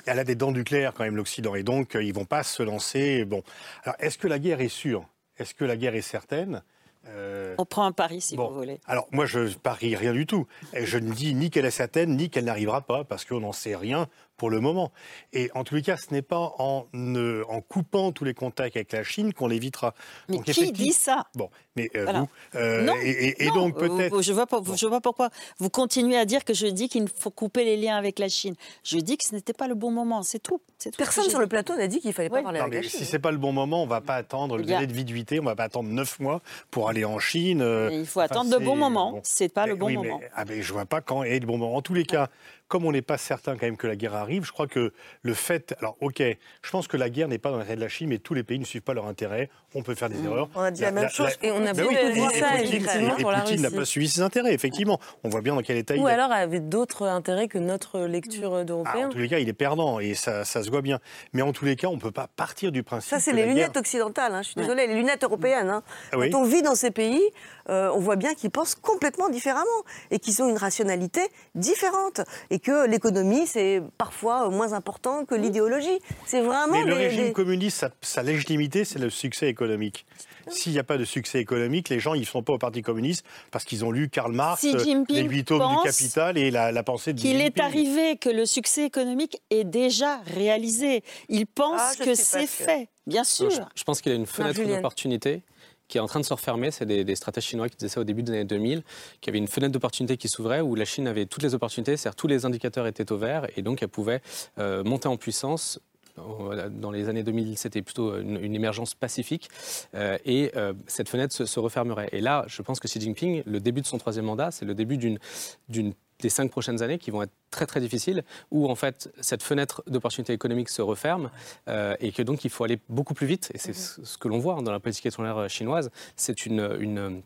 elle a des dents nucléaires quand même l'Occident et donc ils vont pas se lancer. Bon, alors est-ce que la guerre est sûre? Est-ce que la guerre est certaine? Euh, On prend un pari si vous voulez. Alors moi je parie rien du tout. je ne dis ni qu'elle est certaine ni qu'elle n'arrivera pas parce qu'on n'en sait rien pour le moment. Et en tous les cas, ce n'est pas en, en coupant tous les contacts avec la Chine qu'on l'évitera. Mais qui dit ça Bon, mais euh, vous. Euh, non, et, donc peut-être. Je vois, je vois pourquoi vous continuez à dire que je dis qu'il faut couper les liens avec la Chine. Je dis que ce n'était pas le bon moment, c'est tout. Personne sur le plateau n'a dit qu'il fallait pas parler avec la Chine. Si c'est pas le bon moment, on va pas attendre le délai de viduité, on va pas attendre neuf mois pour aller en Chine. Euh, il faut attendre le bon moment. C'est pas le bon moment. Mais, ah, mais je vois pas quand est le bon moment. En tous les cas, comme on n'est pas certain quand même que la guerre arrive, je crois que le fait. Alors, ok, je pense que la guerre n'est pas dans l'intérêt de la Chine, mais tous les pays ne suivent pas leur intérêt. On peut faire des mmh. erreurs. On a dit la, même chose et on a beaucoup dit ça, effectivement, pour la Poutine n'a pas suivi ses intérêts, effectivement. On voit bien dans quel état il est. Ou alors avait d'autres intérêts que notre lecture d'Européens. Ah, en tous les cas, il est perdant et ça, ça, se voit bien. Mais en tous les cas, on ne peut pas partir du principe. Ça, c'est les lunettes occidentales. Hein, je suis désolée, les lunettes européennes. Hein. Ah Quand on vit dans ces pays, euh, on voit bien qu'ils pensent complètement différemment et qu'ils ont une rationalité différente et que l'économie, c'est parfois moins important que l'idéologie. C'est vraiment. Mais le régime communiste, sa légitimité, c'est le succès économique. S'il n'y a pas de succès économique, les gens ils ne sont pas au Parti communiste parce qu'ils ont lu Karl Marx, les huit tomes du Capital et la, pensée de Qu'il est arrivé que le succès économique est déjà réalisé. Il pense ah, que c'est fait, bien sûr. Je, pense qu'il y a une fenêtre d'opportunité qui est en train de se refermer. C'est des, stratèges chinois qui disaient ça au début des années 2000, qu'il y avait une fenêtre d'opportunité qui s'ouvrait où la Chine avait toutes les opportunités, c'est-à-dire tous les indicateurs étaient au vert et donc elle pouvait euh, monter en puissance dans les années 2000, c'était plutôt une, émergence pacifique. Euh, et euh, cette fenêtre se, refermerait. Et là, je pense que Xi Jinping, le début de son troisième mandat, c'est le début d'une des cinq prochaines années qui vont être très très difficiles, où en fait cette fenêtre d'opportunité économique se referme euh, et que donc il faut aller beaucoup plus vite. Et c'est ce que l'on voit dans la politique étrangère chinoise. C'est une, une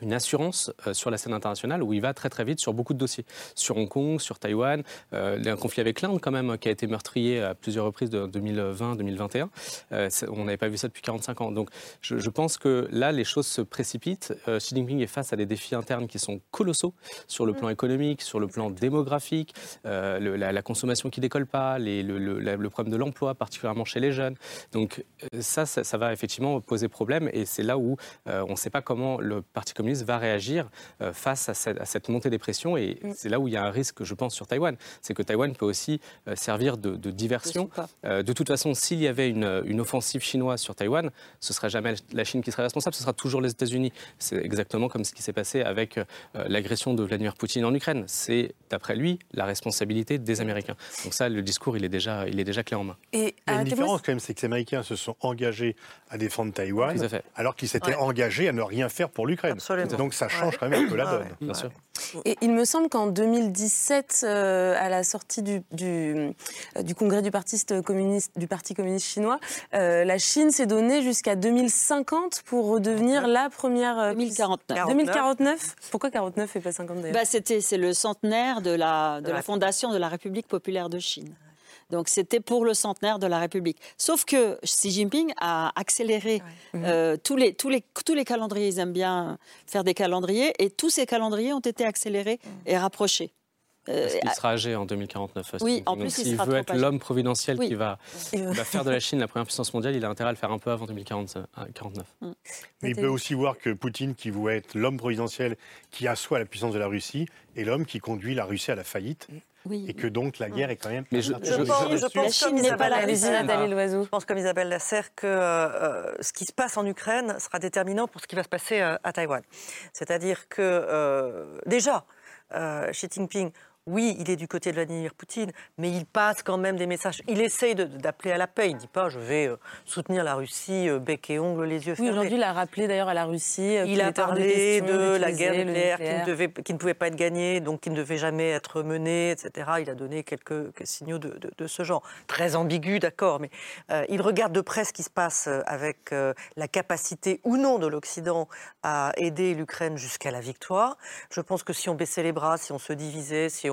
une assurance euh, sur la scène internationale où il va très très vite sur beaucoup de dossiers. Sur Hong Kong, sur Taïwan, euh, un conflit avec l'Inde quand même qui a été meurtrier à plusieurs reprises de 2020-2021. Euh, on n'avait pas vu ça depuis 45 ans. Donc je, pense que là, les choses se précipitent. Xi Jinping est face à des défis internes qui sont colossaux sur le plan mm. économique, sur le plan démographique, la, consommation qui décolle pas, les, le, problème de l'emploi, particulièrement chez les jeunes. Donc ça, ça, ça, va effectivement poser problème et c'est là où on ne sait pas comment le Parti communiste va réagir euh, face à cette, montée des pressions. Et mm. c'est là où il y a un risque, je pense, sur Taïwan. C'est que Taïwan peut aussi euh, servir de, diversion. Euh, de toute façon, s'il y avait une, offensive chinoise sur Taïwan, ce ne serait jamais la Chine qui serait responsable, ce sera toujours les États-Unis. C'est exactement comme ce qui s'est passé avec l'agression de Vladimir Poutine en Ukraine. C'est, d'après lui, la responsabilité des Américains. Donc ça, le discours, il est déjà, il est déjà clé en main. Et il y a une différence quand même, c'est que les Américains se sont engagés à défendre Taïwan, alors qu'ils s'étaient engagés à ne rien faire pour l'Ukraine. Donc ça change quand même un peu la donne. Bien sûr. Et il me semble qu'en 2017, euh, à la sortie du, du, du, congrès du Parti communiste, du Parti communiste chinois, euh, la Chine s'est donnée jusqu'à 2050 pour redevenir la première. 2049. 2049. Pourquoi 49 et pas 50 d'ailleurs? Bah, C'est le centenaire de la, de la fondation de la République populaire de Chine. Donc c'était pour le centenaire de la République. Sauf que Xi Jinping a accéléré euh, tous, les, tous, les, tous les calendriers. Ils aiment bien faire des calendriers et tous ces calendriers ont été accélérés et rapprochés. Euh, Parce qu'il sera âgé en 2049. Oui, en plus, s'il veut être l'homme providentiel qui va, va, faire de la Chine la première puissance mondiale, il a intérêt à le faire un peu avant 2049. Mm. Mais il peut aussi voir que Poutine, qui voulait être l'homme providentiel qui assoit la puissance de la Russie, est l'homme qui conduit la Russie à la faillite. Et que donc la guerre est quand même. Mais je, je, je, pense, comme Isabelle Lasserre, je pense comme Isabelle Lasserre que euh, ce qui se passe en Ukraine sera déterminant pour ce qui va se passer euh, à Taïwan. C'est-à-dire que euh, déjà, Xi Jinping oui, il est du côté de Vladimir Poutine, mais il passe quand même des messages. Il essaye d'appeler à la paix. Il ne dit pas je vais euh, soutenir la Russie, euh, bec et ongle, les yeux fermés. Oui, aujourd'hui, il a rappelé d'ailleurs à la Russie. Euh, il a parlé de, la guerre nucléaire qui ne, pouvait pas être gagnée, donc qui ne devait jamais être menée, etc. Il a donné quelques, signaux de, ce genre. Très ambigu, d'accord, mais il regarde de près ce qui se passe avec la capacité ou non de l'Occident à aider l'Ukraine jusqu'à la victoire. Je pense que si on baissait les bras, si on se divisait, si on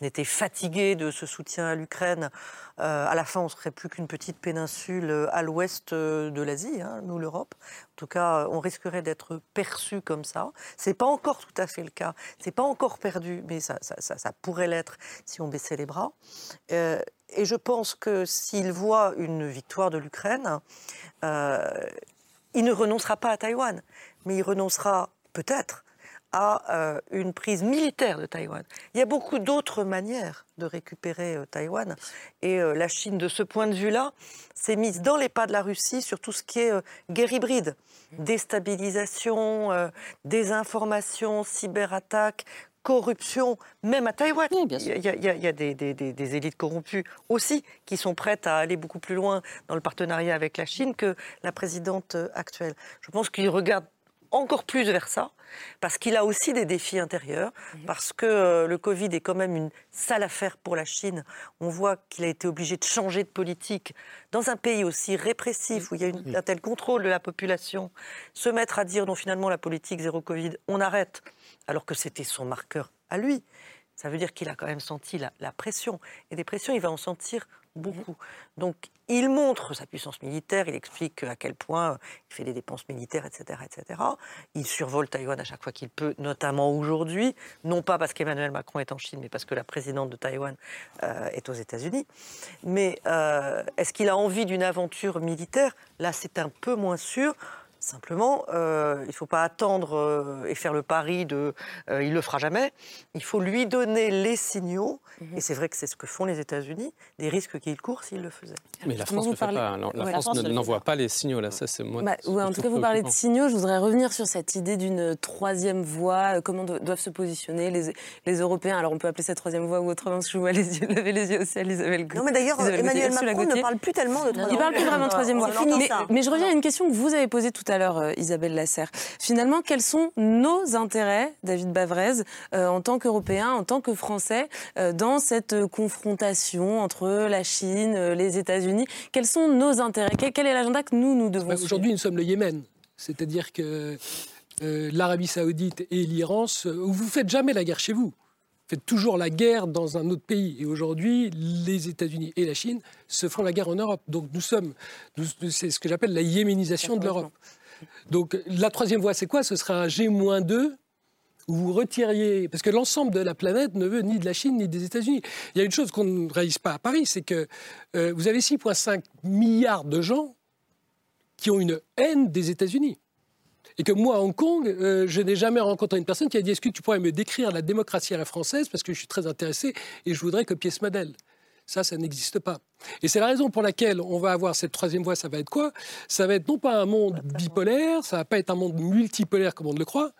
était fatigué de ce soutien à l'Ukraine. Euh, à la fin, on serait plus qu'une petite péninsule euh, à l'ouest euh, de l'Asie, hein, nous l'Europe. En tout cas, on risquerait d'être perçu comme ça. C'est pas encore tout à fait le cas. C'est pas encore perdu, mais ça, pourrait l'être si on baissait les bras. et je pense que s'il voit une victoire de l'Ukraine, il ne renoncera pas à Taïwan, mais il renoncera peut-être à euh, une prise militaire de Taïwan. Il y a beaucoup d'autres manières de récupérer euh, Taïwan. Et euh, la Chine, de ce point de vue-là, s'est mise dans les pas de la Russie sur tout ce qui est guerre hybride, déstabilisation, désinformation, cyberattaque, corruption, même à Taïwan. il y a, des, des, élites corrompues aussi qui sont prêtes à aller beaucoup plus loin dans le partenariat avec la Chine que la présidente actuelle. Je pense qu'ils regardent encore plus vers ça, parce qu'il a aussi des défis intérieurs, mhm. parce que euh, le Covid est quand même une sale affaire pour la Chine. On voit qu'il a été obligé de changer de politique dans un pays aussi répressif, où il y a une, un tel contrôle de la population, se mettre à dire non finalement la politique zéro Covid, on arrête, alors que c'était son marqueur à lui. Ça veut dire qu'il a quand même senti la, la pression. Et des pressions, il va en sentir beaucoup. Donc il montre sa puissance militaire, il explique à quel point il fait des dépenses militaires, etc. etc. Il survole Taïwan à chaque fois qu'il peut, notamment aujourd'hui, non pas parce qu'Emmanuel Macron est en Chine, mais parce que la présidente de Taïwan euh, est aux États-Unis. Mais euh, est-ce qu'il a envie d'une aventure militaire? Là, c'est un peu moins sûr. Simplement, euh, il ne faut pas attendre euh, et faire le pari de euh, il le fera jamais. Il faut lui donner les signaux, mhm. et c'est vrai que c'est ce que font les États-Unis, des risques qu'il court s'il le faisait. Mais la France ne fait pas. La, France n'envoie pas les signaux là. Ça, c'est moi. Bah, en tout cas, vous parlez de signaux. Je voudrais revenir sur cette idée d'une troisième voie. Comment doivent se positionner les, les, Européens? Alors, on peut appeler ça troisième voie ou autrement. Je vois les yeux, lever les yeux au ciel, Isabelle. Non, mais d'ailleurs, Emmanuel Macron ne parle plus tellement de troisième voie. Il parle plus vraiment de troisième voie. Mais, mais, je reviens à une question que vous avez posée tout à l'heure, euh, Isabelle Lasserre. Finalement, quels sont nos intérêts, David Bavrez, euh, en tant qu'Européens, en tant que Français, euh, dans cette confrontation entre la Chine, les États-Unis? Quels sont nos intérêts? Quel, est l'agenda que nous, nous devons bah, Aujourd'hui, nous sommes le Yémen. C'est-à-dire que euh, l'Arabie saoudite et l'Iran, vous ne faites jamais la guerre chez vous. Vous faites toujours la guerre dans un autre pays. Et aujourd'hui, les États-Unis et la Chine se font la guerre en Europe. Donc nous sommes, c'est ce que j'appelle la yéménisation de l'Europe. Donc la troisième voie, c'est quoi? Ce sera un G-2 où vous retiriez, parce que l'ensemble de la planète ne veut ni de la Chine ni des États-Unis. Il y a une chose qu'on ne réalise pas à Paris, c'est que euh, vous avez 6,5 milliards de gens qui ont une haine des États-Unis. Et que moi, à Hong Kong, euh, je n'ai jamais rencontré une personne qui a dit Est-ce que tu pourrais me décrire la démocratie à la française? Parce que je suis très intéressé et je voudrais copier ce modèle. Ça, ça n'existe pas. Et c'est la raison pour laquelle on va avoir cette troisième voie. Ça va être quoi? Ça va être non pas un monde bipolaire, ça va pas être un monde multipolaire comme on le croit,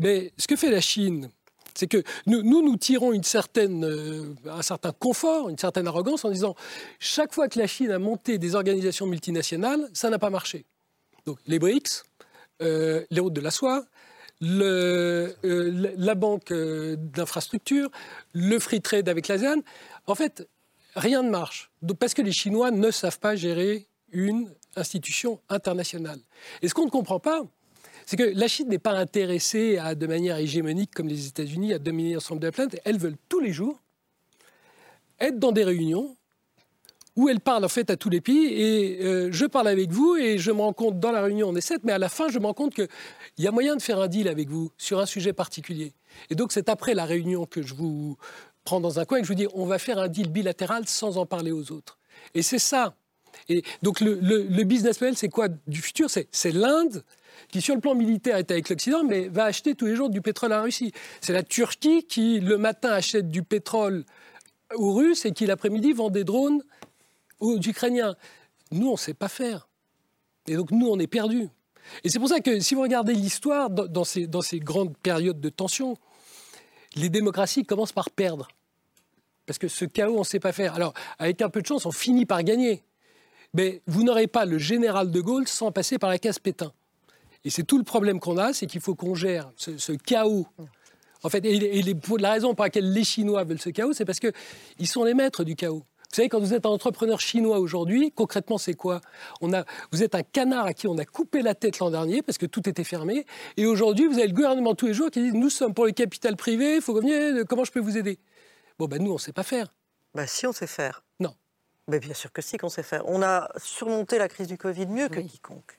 mais ce que fait la Chine, c'est que nous, nous, tirons une certaine, euh, un certain confort, une certaine arrogance en disant chaque fois que la Chine a monté des organisations multinationales, ça n'a pas marché. Donc les BRICS, euh, les routes de la soie, le, euh, la banque d'infrastructure, le free trade avec l'ASEAN. En fait, rien ne marche. parce que les Chinois ne savent pas gérer une institution internationale. Et ce qu'on ne comprend pas, c'est que la Chine n'est pas intéressée à, de manière hégémonique comme les États-Unis à dominer l'ensemble de la. Elles veulent tous les jours être dans des réunions où elles parlent en fait à tous les pays. Et euh, je parle avec vous et je me rends compte dans la réunion on est sept, mais à la fin je me rends compte qu'il y a moyen de faire un deal avec vous sur un sujet particulier. Et donc c'est après la réunion que je vous prends dans un coin et que je vous dis on va faire un deal bilatéral sans en parler aux autres. Et c'est ça. Et donc le, business model, c'est quoi du futur? C'est l'Inde qui, sur le plan militaire, est avec l'Occident, mais va acheter tous les jours du pétrole à la Russie. C'est la Turquie qui, le matin, achète du pétrole aux Russes et qui, l'après-midi, vend des drones aux Ukrainiens. Nous, on ne sait pas faire. Et donc, nous, on est perdus. Et c'est pour ça que, si vous regardez l'histoire, ces, dans ces grandes périodes de tension, les démocraties commencent par perdre. Parce que ce chaos, on ne sait pas faire. Alors, avec un peu de chance, on finit par gagner. Mais vous n'aurez pas le général de Gaulle sans passer par la case Pétain. Et c'est tout le problème qu'on a, c'est qu'il faut qu'on gère ce, chaos. En fait, et, la raison pour laquelle les Chinois veulent ce chaos, c'est parce qu'ils sont les maîtres du chaos. Vous savez, quand vous êtes un entrepreneur chinois aujourd'hui, concrètement, c'est quoi? On a, Vous êtes un canard à qui on a coupé la tête l'an dernier parce que tout était fermé. Et aujourd'hui, vous avez le gouvernement tous les jours qui dit Nous sommes pour le capital privé, il faut revenir, comment je peux vous aider? Bon, ben nous, on ne sait pas faire. Ben si, on sait faire. Non. Ben, bien sûr que si, qu'on sait faire. On a surmonté la crise du Covid mieux que quiconque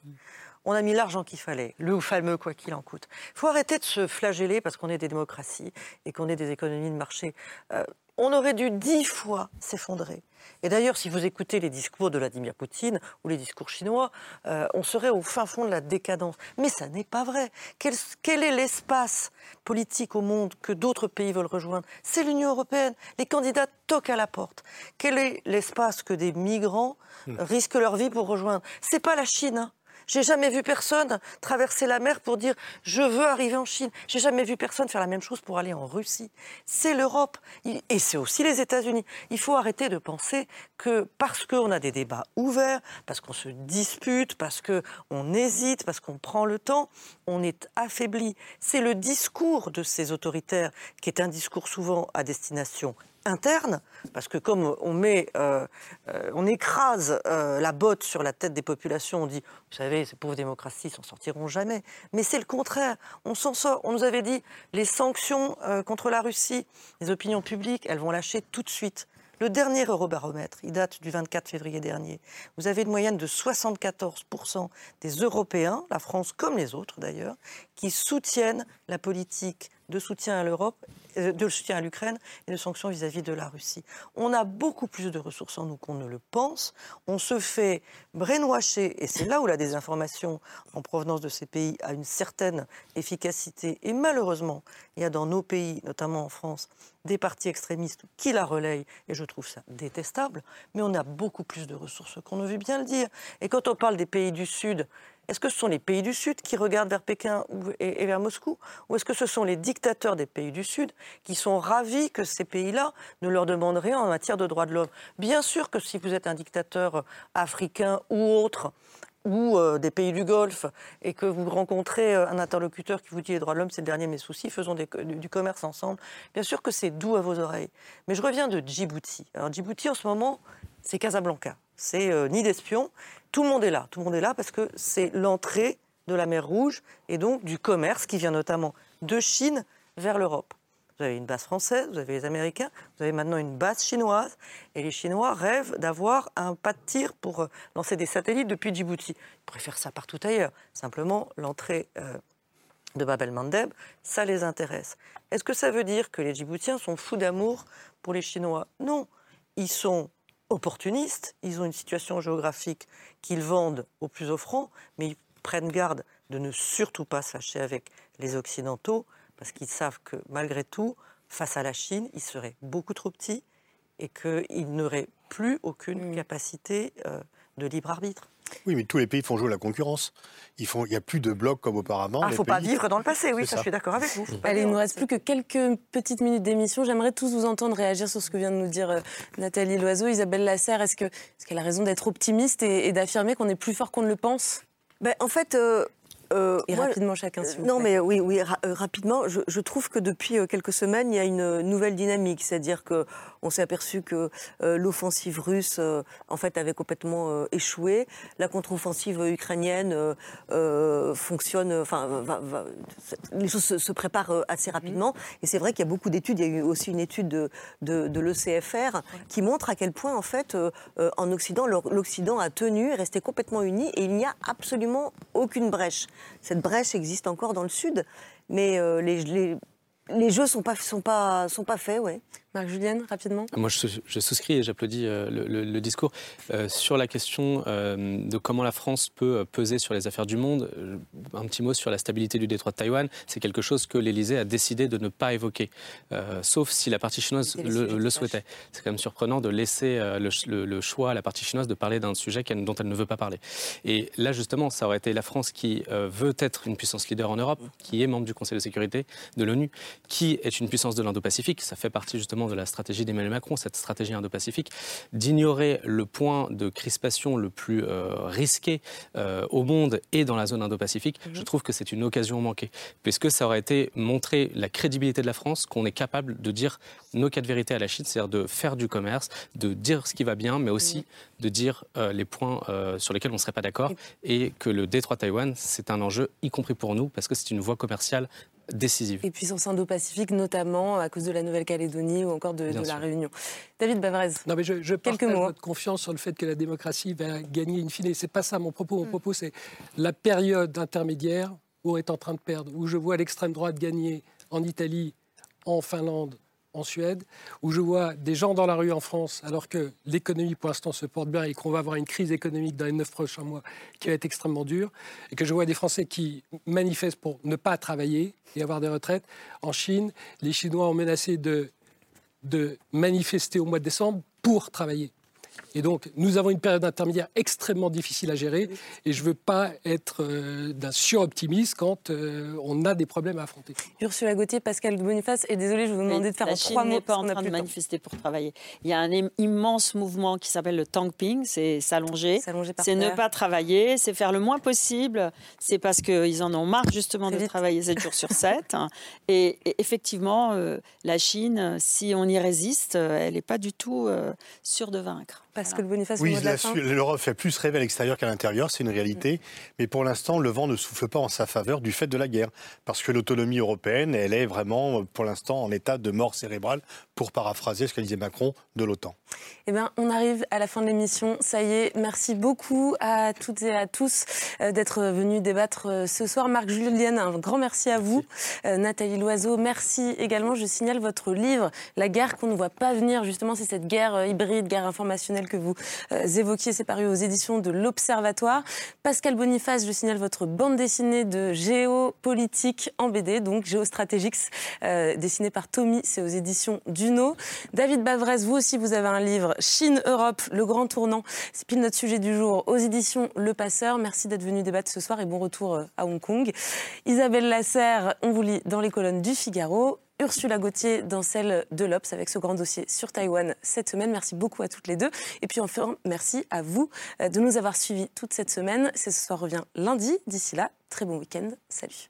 on a mis l'argent qu'il fallait, le fameux quoi qu'il en coûte. Il faut arrêter de se flageller parce qu'on est des démocraties et qu'on est des économies de marché. Euh, on aurait dû dix fois s'effondrer. Et d'ailleurs, si vous écoutez les discours de Vladimir Poutine ou les discours chinois, euh, on serait au fin fond de la décadence. Mais ça n'est pas vrai. Quel, quel est l'espace politique au monde que d'autres pays veulent rejoindre? C'est l'Union européenne. Les candidats toquent à la porte. Quel est l'espace que des migrants hmm. risquent leur vie pour rejoindre? C'est pas la Chine. Hein. J'ai jamais vu personne traverser la mer pour dire je veux arriver en Chine. J'ai jamais vu personne faire la même chose pour aller en Russie. C'est l'Europe et c'est aussi les États-Unis. Il faut arrêter de penser que parce qu'on a des débats ouverts, parce qu'on se dispute, parce qu'on hésite, parce qu'on prend le temps, on est affaibli. C'est le discours de ces autoritaires qui est un discours souvent à destination interne, parce que comme on met, euh, euh, on écrase euh, la botte sur la tête des populations, on dit, vous savez, ces pauvres démocraties s'en sortiront jamais. Mais c'est le contraire. On s'en sort. On nous avait dit, les sanctions contre la Russie, les opinions publiques, elles vont lâcher tout de suite. Le dernier Eurobaromètre, il date du 24 février dernier. Vous avez une moyenne de 74% des Européens, la France comme les autres d'ailleurs, qui soutiennent la politique de soutien à l'Europe, euh, de soutien à l'Ukraine et de sanctions vis-à-vis de la Russie. On a beaucoup plus de ressources en nous qu'on ne le pense. On se fait brainwasher, et c'est là où la désinformation en provenance de ces pays a une certaine efficacité. Et malheureusement, il y a dans nos pays, notamment en France, des partis extrémistes qui la relayent, et je trouve ça détestable, mais on a beaucoup plus de ressources qu'on ne veut bien le dire. Et quand on parle des pays du Sud, est-ce que ce sont les pays du Sud qui regardent vers Pékin et, vers Moscou? Ou est-ce que ce sont les dictateurs des pays du Sud qui sont ravis que ces pays-là ne leur demandent rien en matière de droits de l'homme? Bien sûr que si vous êtes un dictateur africain ou autre, ou euh, des pays du Golfe, et que vous rencontrez euh, un interlocuteur qui vous dit les droits de l'homme, c'est le dernier de mes soucis, faisons du, du, commerce ensemble, bien sûr que c'est doux à vos oreilles. Mais je reviens de Djibouti. Alors Djibouti, en ce moment, c'est Casablanca. C'est euh, ni d'espions. Tout le monde est là. Tout le monde est là parce que c'est l'entrée de la mer Rouge et donc du commerce qui vient notamment de Chine vers l'Europe. Vous avez une base française, vous avez les Américains, vous avez maintenant une base chinoise, et les Chinois rêvent d'avoir un pas de tir pour euh, lancer des satellites depuis Djibouti. Ils faire ça partout ailleurs. Simplement, l'entrée euh, de Bab el-Mandeb, ça les intéresse. Est-ce que ça veut dire que les Djiboutiens sont fous d'amour pour les Chinois? Non. Ils sont opportunistes, ils ont une situation géographique qu'ils vendent au plus offrant, mais ils prennent garde de ne surtout pas se fâcher avec les Occidentaux, parce qu'ils savent que malgré tout, face à la Chine, ils seraient beaucoup trop petits et qu'ils n'auraient plus aucune mm. capacité euh, de libre arbitre. Oui, mais tous les pays font jouer la concurrence. il n'y a plus de blocs comme auparavant. Il ah, ne faut pas vivre dans le passé, oui, ça, je suis d'accord avec vous. Allez, il ne nous reste plus que quelques petites minutes d'émission. J'aimerais tous vous entendre réagir sur ce que vient de nous dire euh, Nathalie Loiseau. Isabelle Lasserre, est-ce qu'elle a raison d'être optimiste et, d'affirmer qu'on est plus fort qu'on ne le pense? Ben, En fait, euh, euh, et rapidement chacun, s'il Non, mais oui, oui euh, rapidement. Je, trouve que depuis euh, quelques semaines, il y a une nouvelle dynamique. C'est-à-dire qu'on s'est aperçu que l'offensive russe, en fait, avait complètement échoué. La contre-offensive ukrainienne fonctionne. Enfin, les choses se, préparent assez rapidement. Et c'est vrai qu'il y a beaucoup d'études. Il y a eu aussi une étude de, de, l'ECFR qui montre à quel point, en fait, en Occident, l'Occident a tenu, est resté complètement uni, et il n'y a absolument aucune brèche cette brèche existe encore dans le sud, mais euh, les, jeux sont pas sont pas faits. Marc-Julienne, rapidement Moi, je, souscris et j'applaudis euh, le, discours. Euh, sur la question euh, de comment la France peut peser sur les affaires du monde, un petit mot sur la stabilité du détroit de Taïwan. C'est quelque chose que l'Élysée a décidé de ne pas évoquer, sauf si la partie chinoise le, souhaitait. C'est quand même surprenant de laisser le, choix à la partie chinoise de parler d'un sujet dont elle ne veut pas parler. Et là, justement, ça aurait été la France qui veut être une puissance leader en Europe, qui est membre du Conseil de sécurité de l'ONU, qui est une puissance de l'Indo-Pacifique. Ça fait partie justement de la stratégie d'Emmanuel Macron, cette stratégie indo-pacifique, d'ignorer le point de crispation le plus euh, risqué euh, au monde et dans la zone indo-pacifique, mhm. je trouve que c'est une occasion manquée, puisque ça aurait été montrer la crédibilité de la France, qu'on est capable de dire nos cas de vérité à la Chine, c'est-à-dire de faire du commerce, de dire ce qui va bien, mais aussi de dire euh, les points sur lesquels on ne serait pas d'accord, et que le détroit Taïwan, c'est un enjeu, y compris pour nous, parce que c'est une voie commerciale décisive. Et puissance indo-pacifique, notamment à cause de la Nouvelle-Calédonie ou encore de, la Réunion. David Bavrez, non, mais je, je quelques mots. votre confiance sur le fait que la démocratie va gagner in fine. C'est pas ça mon propos. Mon mm. propos, c'est la période intermédiaire où on est en train de perdre, où je vois l'extrême droite gagner en Italie, en Finlande, en Suède, où je vois des gens dans la rue en France, alors que l'économie pour l'instant se porte bien et qu'on va avoir une crise économique dans les neuf prochains mois qui va être extrêmement dure, et que je vois des Français qui manifestent pour ne pas travailler et avoir des retraites. En Chine, les Chinois ont menacé de, de manifester au mois de décembre pour travailler. Et donc, nous avons une période intermédiaire extrêmement difficile à gérer. Et je ne veux pas être euh, d'un suroptimisme quand euh, on a des problèmes à affronter. Ursula Gauthier, Pascal Boniface, et désolé, je vous demander de faire en trois mots. n'est pas en train de manifester pour travailler. Il y a un immense mouvement qui s'appelle le tankping, c'est s'allonger, c'est ne pas travailler, c'est faire le moins possible. C'est parce qu'ils en ont marre justement de travailler 7 jours sur 7. Et, effectivement, euh, la Chine, si on y résiste, elle n'est pas du tout sûre de vaincre. Parce que le Boniface, oui, l'Europe fait plus rêver à l'extérieur qu'à l'intérieur, c'est une réalité. Mais pour l'instant, le vent ne souffle pas en sa faveur du fait de la guerre. Parce que l'autonomie européenne, elle est vraiment, pour l'instant, en état de mort cérébrale, pour paraphraser ce qu'a disait Macron de l'OTAN. Eh bien, on arrive à la fin de l'émission. Ça y est, merci beaucoup à toutes et à tous euh, d'être venus débattre euh, ce soir. Marc Julienne, un grand merci à vous. Euh, Nathalie Loiseau, merci également. Je signale votre livre, La guerre qu'on ne voit pas venir. Justement, c'est cette guerre hybride, guerre informationnelle que vous euh, évoquiez. C'est paru aux éditions de l'Observatoire. Pascal Boniface, je signale votre bande dessinée de géopolitique en BD, donc Géostrategix, euh, dessinée par Tommy. C'est aux éditions Duno. David Bavrez, vous aussi, vous avez un livre Chine-Europe, le grand tournant. C'est pile notre sujet du jour aux éditions Le Passeur. Merci d'être venu débattre ce soir et bon retour euh, à Hong Kong. Isabelle Lasserre, on vous lit dans les colonnes du Figaro. Ursula Gauthier dans celle de l'Obs avec ce grand dossier sur Taïwan cette semaine. Merci beaucoup à toutes les deux. Et puis enfin, merci à vous euh, de nous avoir suivis toute cette semaine. C'est ce soir revient lundi. D'ici là, très bon week-end. Salut.